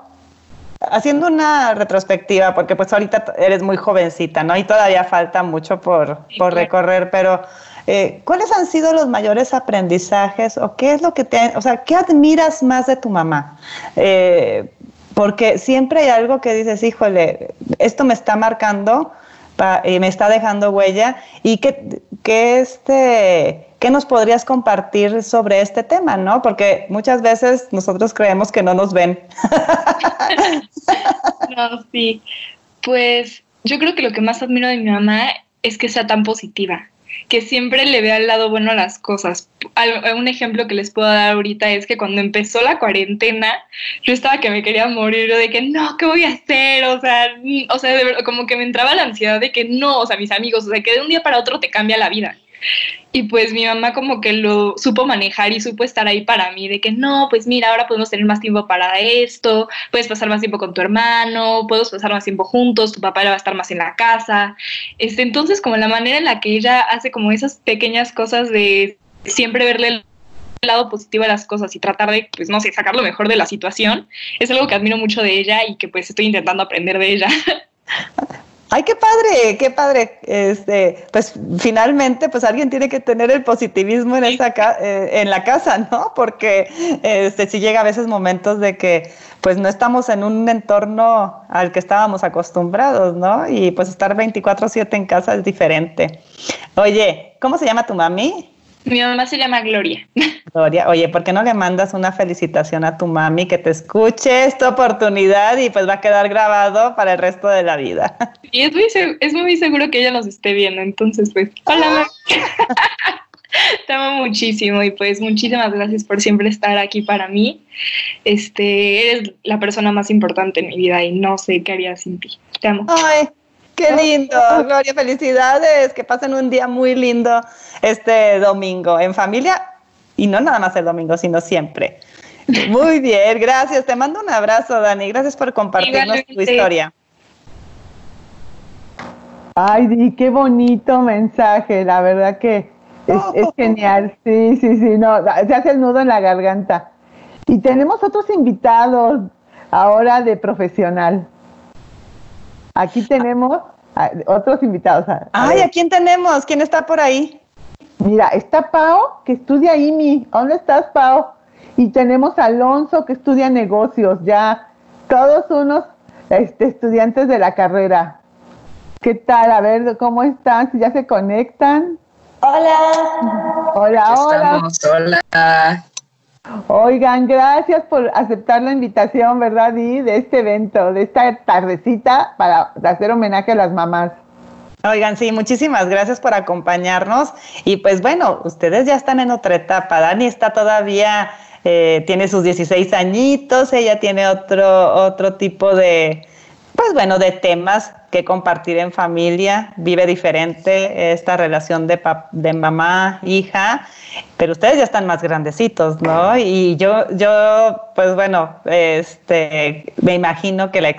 haciendo una retrospectiva, porque pues ahorita eres muy jovencita, ¿no? Y todavía falta mucho por, por recorrer, pero eh, ¿cuáles han sido los mayores aprendizajes o qué es lo que te, o sea, qué admiras más de tu mamá? Eh, porque siempre hay algo que dices, híjole, esto me está marcando y me está dejando huella y que, que este ¿qué nos podrías compartir sobre este tema, no? Porque muchas veces nosotros creemos que no nos ven. no, sí. Pues yo creo que lo que más admiro de mi mamá es que sea tan positiva, que siempre le vea el lado bueno a las cosas. Un ejemplo que les puedo dar ahorita es que cuando empezó la cuarentena, yo estaba que me quería morir de que no, ¿qué voy a hacer? O sea, o sea, como que me entraba la ansiedad de que no, o sea, mis amigos, o sea, que de un día para otro te cambia la vida. Y pues mi mamá como que lo supo manejar y supo estar ahí para mí, de que no, pues mira, ahora podemos tener más tiempo para esto, puedes pasar más tiempo con tu hermano, puedes pasar más tiempo juntos, tu papá va a estar más en la casa. Este, entonces como la manera en la que ella hace como esas pequeñas cosas de siempre verle el lado positivo a las cosas y tratar de, pues no sé, sacar lo mejor de la situación, es algo que admiro mucho de ella y que pues estoy intentando aprender de ella. Ay, qué padre, qué padre. Este, pues finalmente, pues alguien tiene que tener el positivismo en esa eh, en la casa, ¿no? Porque este, si llega a veces momentos de que pues no estamos en un entorno al que estábamos acostumbrados, ¿no? Y pues estar 24/7 en casa es diferente. Oye, ¿cómo se llama tu mami? Mi mamá se llama Gloria. Gloria, oye, ¿por qué no le mandas una felicitación a tu mami que te escuche esta oportunidad y pues va a quedar grabado para el resto de la vida? Y es muy, es muy seguro que ella nos esté viendo, entonces pues, hola. te amo muchísimo y pues muchísimas gracias por siempre estar aquí para mí. Este, eres la persona más importante en mi vida y no sé qué haría sin ti. Te amo. Ay, Qué lindo, Gloria, felicidades, que pasen un día muy lindo este domingo en familia y no nada más el domingo, sino siempre. Muy bien, gracias. Te mando un abrazo, Dani. Gracias por compartirnos tu historia. Ay, Di, qué bonito mensaje, la verdad que es, es, genial. Sí, sí, sí, no, se hace el nudo en la garganta. Y tenemos otros invitados ahora de profesional. Aquí tenemos otros invitados. Ay, ¿a quién tenemos? ¿Quién está por ahí? Mira, está Pau, que estudia IMI. ¿Dónde estás, Pau? Y tenemos a Alonso que estudia negocios, ya todos unos este, estudiantes de la carrera. ¿Qué tal? A ver, ¿cómo están? Si ya se conectan. Hola. Hola, hola. hola. Oigan, gracias por aceptar la invitación, ¿verdad, Di? De este evento, de esta tardecita para hacer homenaje a las mamás. Oigan, sí, muchísimas gracias por acompañarnos. Y pues bueno, ustedes ya están en otra etapa. Dani está todavía, eh, tiene sus 16 añitos, ella tiene otro, otro tipo de, pues bueno, de temas que compartir en familia, vive diferente esta relación de, de mamá, hija, pero ustedes ya están más grandecitos, ¿no? Y yo, yo pues bueno, este, me imagino que la,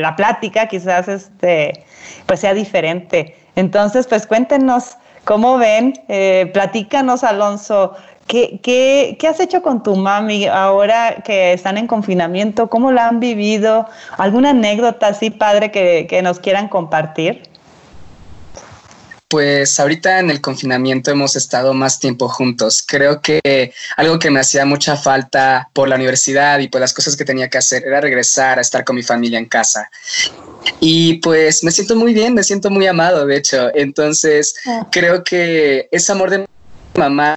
la plática quizás este, pues sea diferente. Entonces, pues cuéntenos cómo ven, eh, platícanos, Alonso, ¿Qué, qué, qué has hecho con tu mami ahora que están en confinamiento? ¿Cómo la han vivido? ¿Alguna anécdota así, padre, que, que nos quieran compartir? Pues ahorita en el confinamiento hemos estado más tiempo juntos. Creo que algo que me hacía mucha falta por la universidad y por las cosas que tenía que hacer era regresar a estar con mi familia en casa. Y pues me siento muy bien, me siento muy amado, de hecho. Entonces ah. creo que ese amor de mamá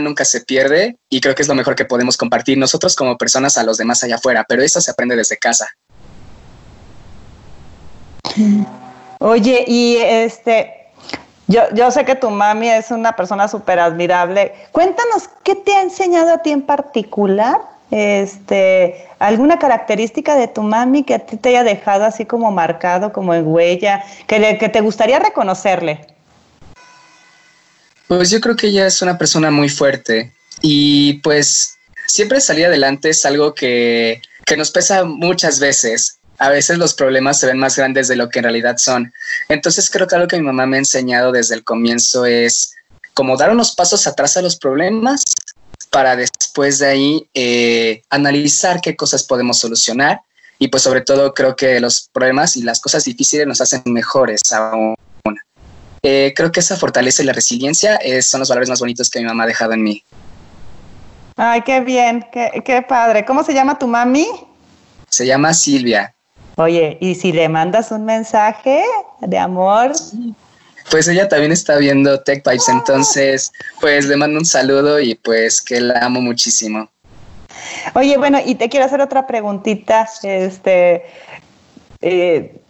nunca se pierde y creo que es lo mejor que podemos compartir nosotros como personas a los demás allá afuera, pero eso se aprende desde casa. Oye, y este, yo, yo sé que tu mami es una persona súper admirable. Cuéntanos, ¿qué te ha enseñado a ti en particular? Este, ¿Alguna característica de tu mami que a ti te haya dejado así como marcado, como en huella, que, que te gustaría reconocerle? Pues yo creo que ella es una persona muy fuerte y pues siempre salir adelante es algo que, que nos pesa muchas veces. A veces los problemas se ven más grandes de lo que en realidad son. Entonces creo que algo que mi mamá me ha enseñado desde el comienzo es como dar unos pasos atrás a los problemas para después de ahí eh, analizar qué cosas podemos solucionar y pues sobre todo creo que los problemas y las cosas difíciles nos hacen mejores aún. Eh, creo que esa fortaleza y la resiliencia eh, son los valores más bonitos que mi mamá ha dejado en mí. Ay, qué bien, qué, qué padre. ¿Cómo se llama tu mami? Se llama Silvia. Oye, ¿y si le mandas un mensaje de amor? Pues ella también está viendo Tech Pipes, entonces pues le mando un saludo y pues que la amo muchísimo. Oye, bueno, y te quiero hacer otra preguntita. Este, eh,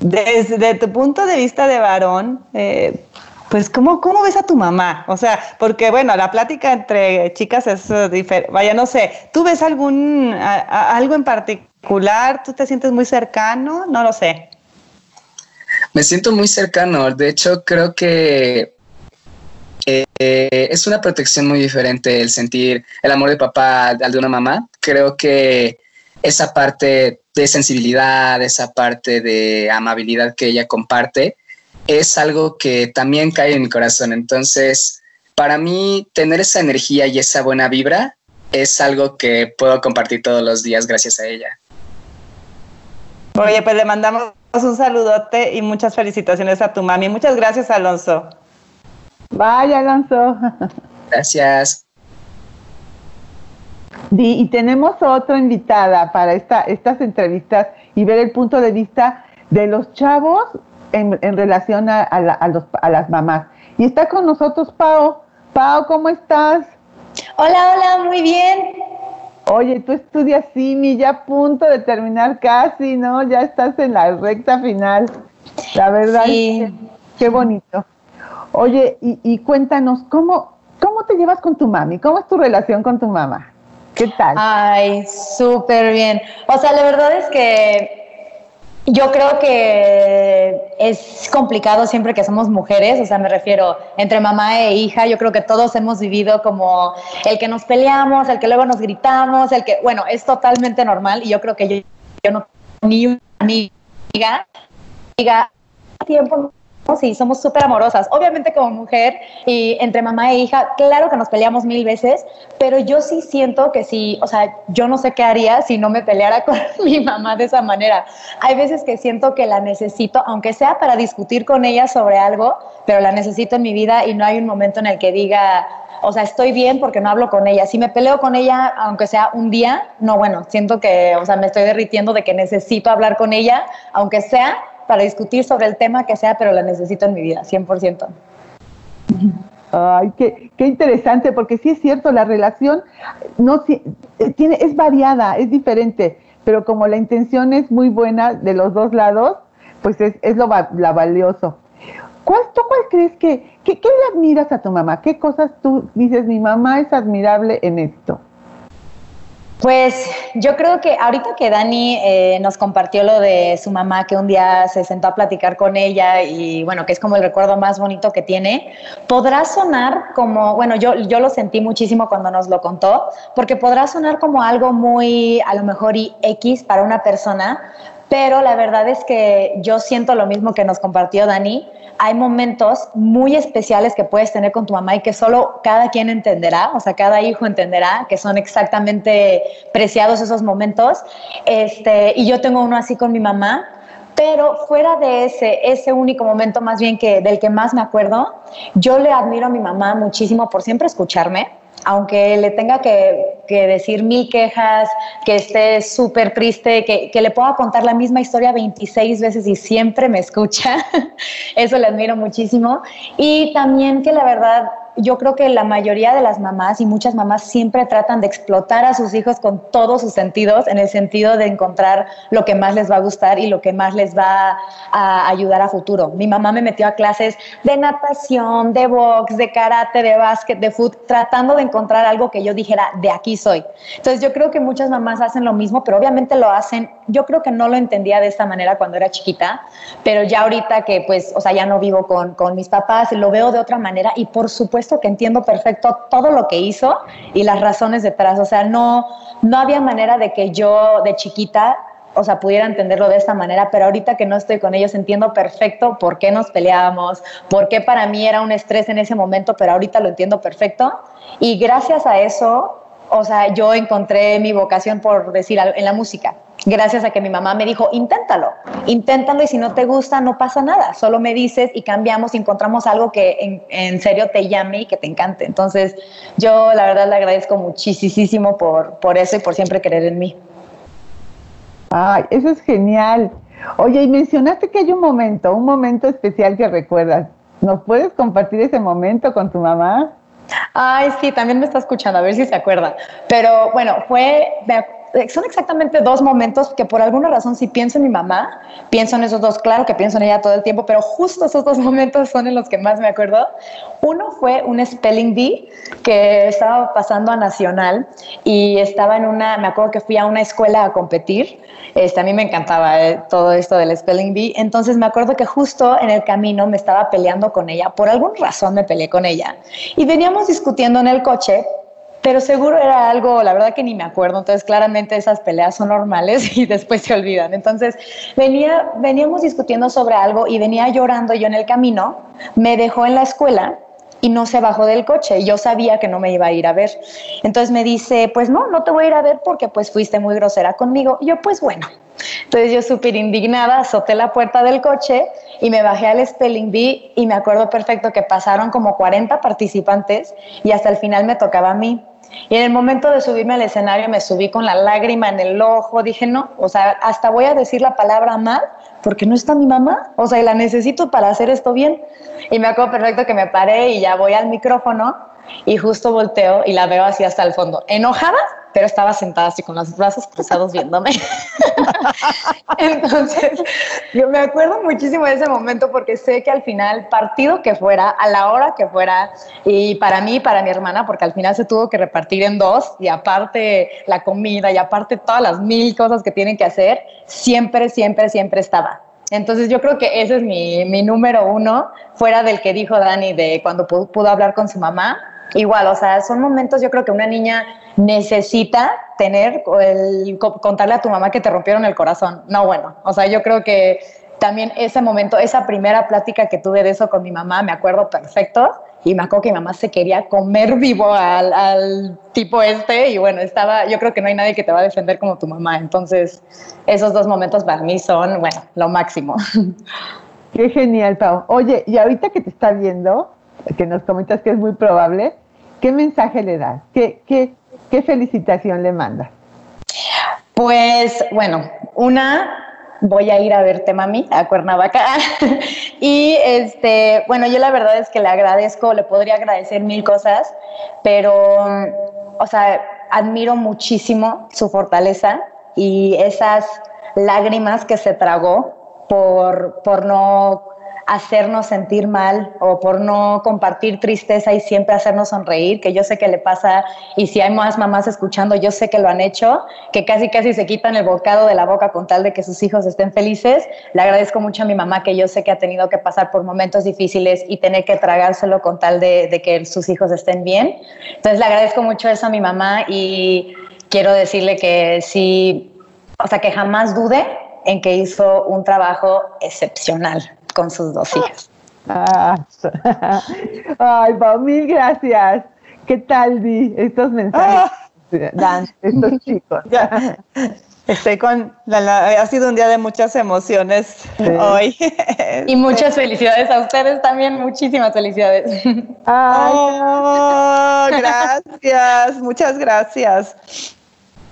desde tu punto de vista de varón, eh, pues ¿cómo, ¿cómo ves a tu mamá? O sea, porque bueno, la plática entre chicas es uh, diferente. Vaya, no sé, ¿tú ves algún algo en particular? ¿Tú te sientes muy cercano? No lo sé. Me siento muy cercano. De hecho, creo que eh, es una protección muy diferente el sentir el amor de papá al de una mamá. Creo que esa parte de sensibilidad, esa parte de amabilidad que ella comparte, es algo que también cae en mi corazón. Entonces, para mí, tener esa energía y esa buena vibra es algo que puedo compartir todos los días gracias a ella. Oye, pues le mandamos un saludote y muchas felicitaciones a tu mami. Muchas gracias, Alonso. Vaya, Alonso. Gracias. Y, tenemos otra invitada para esta, estas entrevistas y ver el punto de vista de los chavos en, relación a, a, las mamás. Y está con nosotros Pau. Pau, ¿cómo estás? Hola, hola, muy bien. Oye, tú estudias CIMI, ya a punto de terminar casi, ¿no? Ya estás en la recta final. La verdad, sí. qué bonito. Oye, y, y cuéntanos, ¿cómo, ¿cómo te llevas con tu mami? ¿Cómo es tu relación con tu mamá? ¿Qué tal? Ay, súper bien. O sea, la verdad es que yo creo que es complicado siempre que somos mujeres, o sea, me refiero entre mamá e hija, yo creo que todos hemos vivido como el que nos peleamos, el que luego nos gritamos, el que, bueno, es totalmente normal y yo creo que yo, yo no ni una amiga, amiga tiempo y somos súper amorosas. Obviamente como mujer y entre mamá e hija, claro que nos peleamos mil veces, pero yo sí siento que sí, o sea, yo no sé qué haría si no me peleara con mi mamá de esa manera. Hay veces que siento que la necesito, aunque sea para discutir con ella sobre algo, pero la necesito en mi vida y no hay un momento en el que diga, o sea, estoy bien porque no hablo con ella. Si me peleo con ella, aunque sea un día, no, bueno, siento que, o sea, me estoy derritiendo de que necesito hablar con ella, aunque sea para discutir sobre el tema que sea, pero la necesito en mi vida, 100%. Ay, qué, qué interesante, porque sí es cierto, la relación no eh, tiene, es variada, es diferente, pero como la intención es muy buena de los dos lados, pues es, es lo la valioso. ¿Cuál, ¿Tú cuál crees que, que, qué le admiras a tu mamá? ¿Qué cosas tú dices, mi mamá es admirable en esto? Pues yo creo que ahorita que Dani eh, nos compartió lo de su mamá, que un día se sentó a platicar con ella y bueno, que es como el recuerdo más bonito que tiene, podrá sonar como, bueno, yo, yo lo sentí muchísimo cuando nos lo contó, porque podrá sonar como algo muy, a lo mejor, y X para una persona, pero la verdad es que yo siento lo mismo que nos compartió Dani, hay momentos muy especiales que puedes tener con tu mamá y que solo cada quien entenderá, o sea, cada hijo entenderá que son exactamente preciados esos momentos. Este, y yo tengo uno así con mi mamá, pero fuera de ese, ese único momento más bien que del que más me acuerdo, yo le admiro a mi mamá muchísimo por siempre escucharme aunque le tenga que, decir mil quejas, que esté súper triste, que, le pueda contar la misma historia 26 veces y siempre me escucha, eso le admiro muchísimo. Y también que la verdad yo creo que la mayoría de las mamás y muchas mamás siempre tratan de explotar a sus hijos con todos sus sentidos, en el sentido de encontrar lo que más les va a gustar y lo que más les va a ayudar a futuro. Mi mamá me metió a clases de natación, de box, de karate, de básquet, de fútbol, tratando de encontrar algo que yo dijera, de aquí soy. Entonces yo creo que muchas mamás hacen lo mismo, pero obviamente lo hacen, yo creo que no lo entendía de esta manera cuando era chiquita, pero ya ahorita que pues, o sea, ya no vivo con, con mis papás, lo veo de otra manera y por supuesto que entiendo perfecto todo lo que hizo y las razones detrás. O sea, no, no había manera de que yo de chiquita o sea, pudiera entenderlo de esta manera, pero ahorita que no estoy con ellos entiendo perfecto por qué nos peleábamos, por qué para mí era un estrés en ese momento, pero ahorita lo entiendo perfecto. Y gracias a eso, o sea, yo encontré mi vocación por decir en la música gracias a que mi mamá me dijo, inténtalo, inténtalo y si no te gusta, no pasa nada, solo me dices y cambiamos y encontramos algo que en, serio te llame y que te encante. Entonces, yo la verdad le agradezco muchísimo por, por eso y por siempre querer en mí. Ay, eso es genial. Oye, y mencionaste que hay un momento, un momento especial que recuerdas. ¿Nos puedes compartir ese momento con tu mamá? Ay, sí, también me está escuchando, a ver si se acuerda. Pero bueno, fue, son exactamente dos momentos que por alguna razón si pienso en mi mamá, pienso en esos dos, claro que pienso en ella todo el tiempo, pero justo esos dos momentos son en los que más me acuerdo. Uno fue un spelling bee que estaba pasando a Nacional y estaba en una, me acuerdo que fui a una escuela a competir, este, a mí me encantaba eh, todo esto del spelling bee, entonces me acuerdo que justo en el camino me estaba peleando con ella, por alguna razón me peleé con ella. Y veníamos discutiendo en el coche pero seguro era algo, la verdad que ni me acuerdo, entonces claramente esas peleas son normales y después se olvidan. Entonces venía, veníamos discutiendo sobre algo y venía llorando yo en el camino, me dejó en la escuela y no se bajó del coche yo sabía que no me iba a ir a ver. Entonces me dice, pues no, no te voy a ir a ver porque pues fuiste muy grosera conmigo. Y yo, pues bueno. Entonces yo súper indignada, azoté la puerta del coche y me bajé al Spelling Bee y me acuerdo perfecto que pasaron como 40 participantes y hasta el final me tocaba a mí. Y en el momento de subirme al escenario me subí con la lágrima en el ojo, dije, no, o sea, hasta voy a decir la palabra mal porque no está mi mamá, o sea, y la necesito para hacer esto bien. Y me acuerdo perfecto que me paré y ya voy al micrófono y justo volteo y la veo así hasta el fondo, enojada, pero estaba sentada así con los brazos cruzados viéndome. Entonces, yo me acuerdo muchísimo de ese momento porque sé que al final, partido que fuera, a la hora que fuera, y para mí para mi hermana, porque al final se tuvo que repartir en dos, y aparte la comida, y aparte todas las mil cosas que tienen que hacer, siempre, siempre, siempre estaba. Entonces yo creo que ese es mi, mi número uno, fuera del que dijo Dani de cuando pudo hablar con su mamá, igual, o sea, son momentos yo creo que una niña necesita tener el contarle a tu mamá que te rompieron el corazón. No, bueno, o sea, yo creo que también ese momento, esa primera plática que tuve de eso con mi mamá, me acuerdo perfecto. Y me acuerdo que mi mamá se quería comer vivo al, al tipo este. Y bueno, estaba, yo creo que no hay nadie que te va a defender como tu mamá. Entonces, esos dos momentos para mí son, bueno, lo máximo. Qué genial, Pau. Oye, y ahorita que te está viendo, que nos comentas que es muy probable, ¿qué mensaje le das? ¿Qué, qué, qué felicitación le mandas? Pues bueno, una, voy a ir a verte, mami, a Cuernavaca. y este, bueno, yo la verdad es que le agradezco, le podría agradecer mil cosas, pero, o sea, admiro muchísimo su fortaleza y esas lágrimas que se tragó por, por no hacernos sentir mal o por no compartir tristeza y siempre hacernos sonreír, que yo sé que le pasa y si hay más mamás escuchando, yo sé que lo han hecho, que casi casi se quitan el bocado de la boca con tal de que sus hijos estén felices. Le agradezco mucho a mi mamá que yo sé que ha tenido que pasar por momentos difíciles y tener que tragárselo con tal de, que sus hijos estén bien. Entonces le agradezco mucho eso a mi mamá y quiero decirle que sí, o sea, que jamás dude en que hizo un trabajo excepcional con sus dos hijas. Ah, ay, Pau, mil gracias. ¿Qué tal, Di? Estos mensajes Ah. dan estos chicos. Ya. Estoy con la, la- ha sido un día de muchas emociones hoy. Y muchas felicidades a ustedes también, muchísimas felicidades. Oh, gracias, muchas gracias.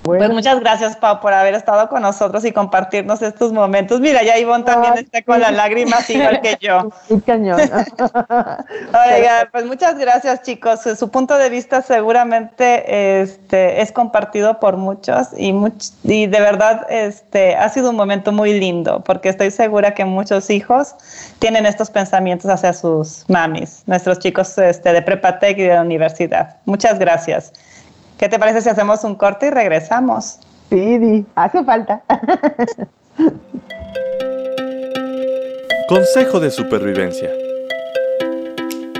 Pues muchas gracias, Pau, por haber estado con nosotros y compartirnos estos momentos. Mira, ya Ivonne también está con las lágrimas igual que yo. Sí, cañón. Oiga, pues muchas gracias, chicos. Su punto de vista seguramente este, es compartido por muchos y, much- y de verdad este, ha sido un momento muy lindo porque estoy segura que muchos hijos tienen estos pensamientos hacia sus mamis, nuestros chicos este, de Prepatec y de la universidad. Muchas gracias. ¿Qué te parece si hacemos un corte y regresamos? Sí, Di, hace falta. Consejo de supervivencia.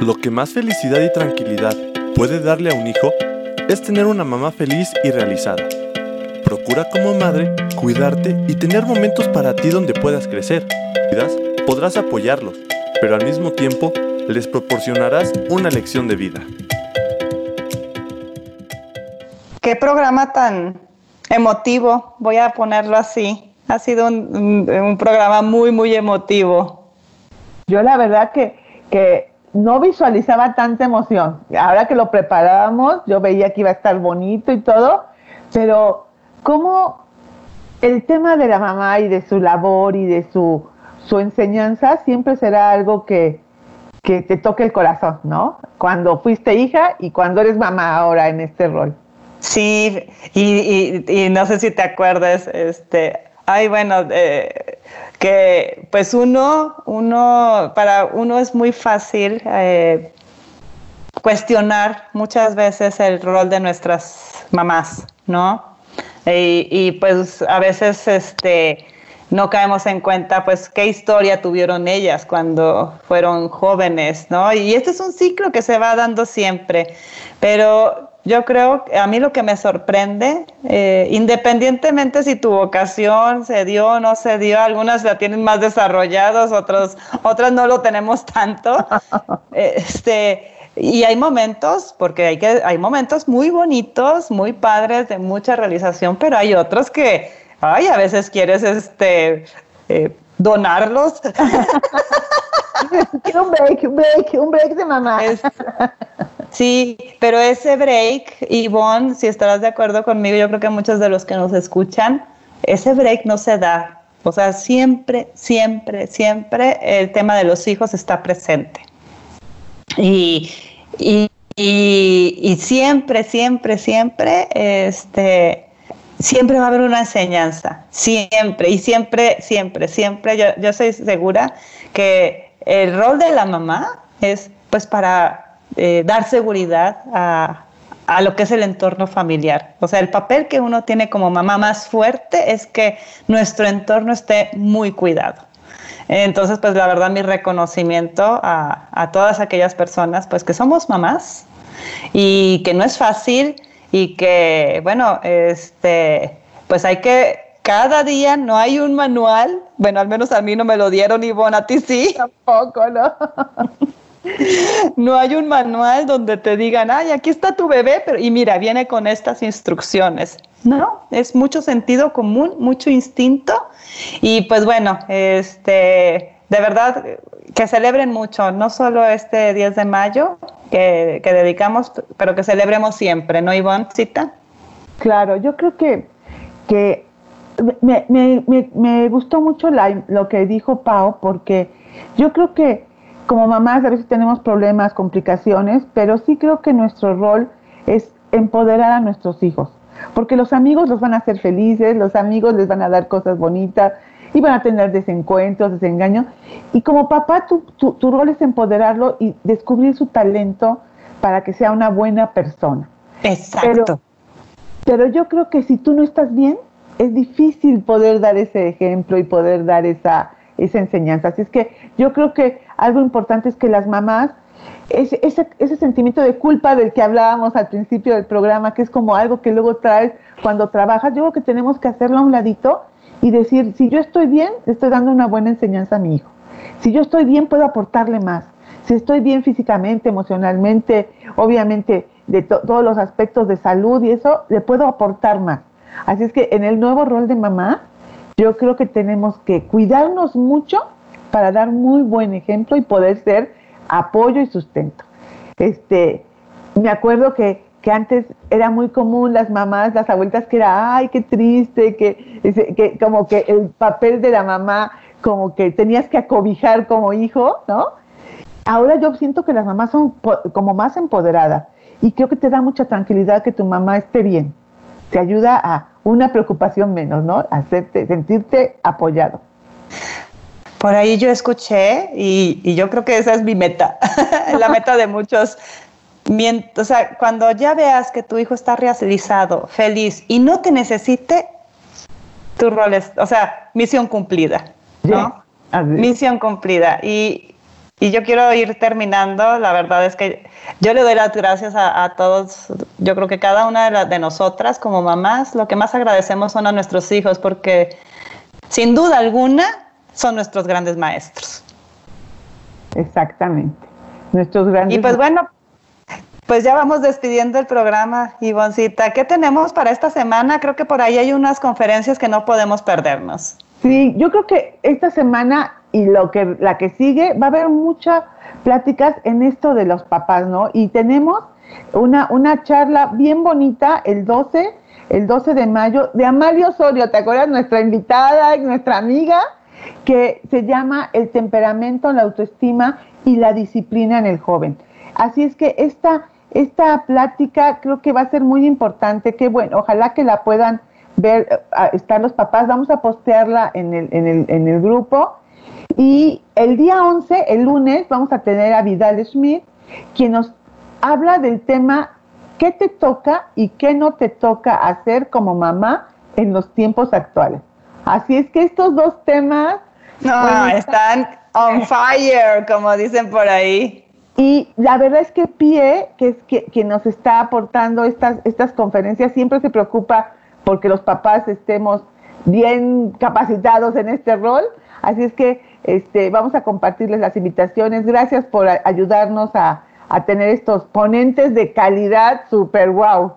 Lo que más felicidad y tranquilidad puede darle a un hijo es tener una mamá feliz y realizada. Procura como madre cuidarte y tener momentos para ti donde puedas crecer. Cuidas, Podrás apoyarlos, pero al mismo tiempo les proporcionarás una lección de vida. Qué programa tan emotivo, voy a ponerlo así. Ha sido un, programa muy, muy emotivo. Yo la verdad que, que no visualizaba tanta emoción. Ahora que lo preparábamos, yo veía que iba a estar bonito y todo, pero cómo el tema de la mamá y de su labor y de su, su enseñanza siempre será algo que, que te toque el corazón, ¿no? Cuando fuiste hija y cuando eres mamá ahora en este rol. Sí, y, y- no sé si te acuerdas, este, ay, bueno, eh, que pues uno, uno, para uno es muy fácil eh, cuestionar muchas veces el rol de nuestras mamás, ¿no? Y, y, pues a veces este, no caemos en cuenta pues qué historia tuvieron ellas cuando fueron jóvenes, ¿no? Y este es un ciclo que se va dando siempre, pero yo creo que a mí lo que me sorprende, eh, independientemente si tu vocación se dio o no se dio, algunas la tienen más desarrollados, otros, otras no lo tenemos tanto. este, y hay momentos, porque hay, que, hay momentos muy bonitos, muy padres, de mucha realización, pero hay otros que, ay, a veces quieres este, eh, donarlos. un break, un break, un break de mamá. Sí, pero ese break, Ivonne, si estarás de acuerdo conmigo, yo creo que muchos de los que nos escuchan, ese break no se da. O sea, siempre, siempre, siempre el tema de los hijos está presente. Y, y, y, y siempre, siempre, siempre, este, siempre va a haber una enseñanza, siempre, y siempre, siempre, siempre, yo, yo soy segura que el rol de la mamá es pues para eh, dar seguridad a, a lo que es el entorno familiar. O sea, el papel que uno tiene como mamá más fuerte es que nuestro entorno esté muy cuidado. Entonces, pues la verdad, mi reconocimiento a, a, todas aquellas personas, pues que somos mamás y que no es fácil y que, bueno, este, pues hay que cada día no hay un manual, bueno, al menos a mí no me lo dieron, Ivonne, a ti sí. Tampoco, ¿no? no hay un manual donde te digan, ay, aquí está tu bebé, pero y mira, viene con estas instrucciones. No, es mucho sentido común, mucho instinto y pues bueno, este, de verdad que celebren mucho, no solo este 10 de mayo que, dedicamos, pero que celebremos siempre, ¿no, Ivonne? ¿Cita? Claro, yo creo que, que me, me, gustó mucho lo que dijo Pau, porque yo creo que como mamás a veces tenemos problemas, complicaciones, pero sí creo que nuestro rol es empoderar a nuestros hijos, porque los amigos los van a hacer felices, los amigos les van a dar cosas bonitas y van a tener desencuentros, desengaños, y como papá tu, tu, rol es empoderarlo y descubrir su talento para que sea una buena persona. Exacto. pero yo creo que si tú no estás bien, es difícil poder dar ese ejemplo y poder dar esa, esa enseñanza. Así es que yo creo que algo importante es que las mamás, ese, ese, ese, sentimiento de culpa del que hablábamos al principio del programa, que es como algo que luego traes cuando trabajas, yo creo que tenemos que hacerlo a un ladito y decir, si yo estoy bien, estoy dando una buena enseñanza a mi hijo. Si yo estoy bien, puedo aportarle más. Si estoy bien físicamente, emocionalmente, obviamente de todos los aspectos de salud y eso, le puedo aportar más. Así es que en el nuevo rol de mamá, yo creo que tenemos que cuidarnos mucho para dar muy buen ejemplo y poder ser apoyo y sustento. Este, me acuerdo que, antes era muy común las mamás, las abuelitas que era, ay, qué triste, que, que como que el papel de la mamá, como que tenías que acobijar como hijo, ¿no? Ahora yo siento que las mamás son como más empoderadas y creo que te da mucha tranquilidad que tu mamá esté bien te ayuda a una preocupación menos, ¿no? Hacerte, sentirte apoyado. Por ahí yo escuché y, yo creo que esa es mi meta, la meta de muchos. O sea, cuando ya veas que tu hijo está realizado, feliz y no te necesite, tu rol es, o sea, misión cumplida, ¿no? Misión cumplida. Y, y yo quiero ir terminando. La verdad es que yo le doy las gracias a, todos. Yo creo que cada una de, de nosotras como mamás, lo que más agradecemos son a nuestros hijos porque sin duda alguna son nuestros grandes maestros. Exactamente. Nuestros grandes. Y pues bueno, pues ya vamos despidiendo el programa, Ivoncita. ¿Qué tenemos para esta semana? Creo que por ahí hay unas conferencias que no podemos perdernos. Sí, yo creo que esta semana y lo que la que sigue va a haber muchas pláticas en esto de los papás, ¿no? Y tenemos una, una charla bien bonita el 12, el 12 de mayo de Amalia Osorio, ¿te acuerdas? Nuestra invitada, nuestra amiga, que se llama El temperamento, la autoestima y la disciplina en el joven. Así es que esta, esta plática creo que va a ser muy importante, que bueno, ojalá que la puedan ver, eh, estar los papás, vamos a postearla en el, en el, en el grupo y el día 11, el lunes, vamos a tener a Vidal Schmidt, quien nos habla del tema qué te toca y qué no te toca hacer como mamá en los tiempos actuales. Así es que estos dos temas... No, están on fire, como dicen por ahí. Y la verdad es que Pie, que es que, quien nos está aportando estas, estas conferencias, siempre se preocupa porque los papás estemos bien capacitados en este rol. Así es que este, vamos a compartirles las invitaciones. Gracias por ayudarnos a, tener estos ponentes de calidad super wow.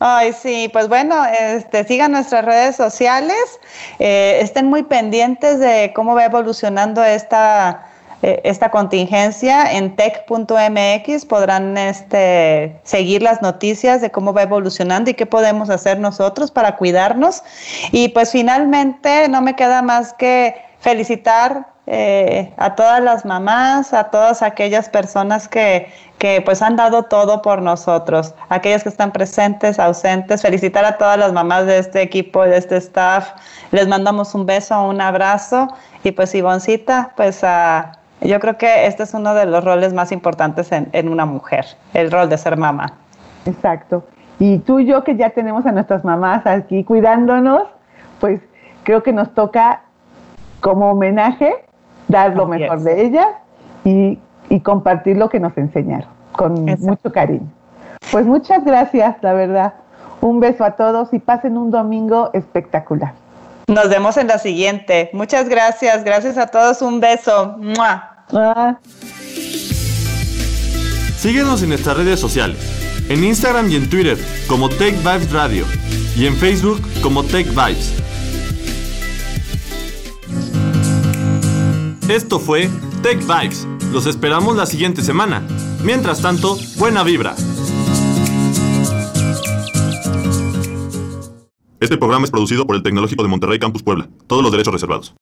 Ay, sí, pues bueno, este, sigan nuestras redes sociales, eh, estén muy pendientes de cómo va evolucionando esta, eh, esta contingencia en tech.mx, podrán este, seguir las noticias de cómo va evolucionando y qué podemos hacer nosotros para cuidarnos. Y pues finalmente no me queda más que felicitar eh, a todas las mamás, a todas aquellas personas que, que pues han dado todo por nosotros, aquellas que están presentes, ausentes, felicitar a todas las mamás de este equipo, de este staff, les mandamos un beso, un abrazo y pues Ivoncita, pues yo creo que este es uno de los roles más importantes en, en una mujer, el rol de ser mamá. Exacto. Y tú y yo que ya tenemos a nuestras mamás aquí cuidándonos, pues creo que nos toca como homenaje, dar lo mejor de ellas y, compartir lo que nos enseñaron con mucho cariño. Pues muchas gracias, la verdad. Un beso a todos y pasen un domingo espectacular. Nos vemos en la siguiente. Muchas gracias. Gracias a todos. Un beso. Síguenos en nuestras redes sociales. En Instagram y en Twitter como Tech Vibes Radio. Y en Facebook como Tech Vibes. Esto fue Tech Vibes. Los esperamos la siguiente semana. Mientras tanto, buena vibra. Este programa es producido por el Tecnológico de Monterrey Campus Puebla. Todos los derechos reservados.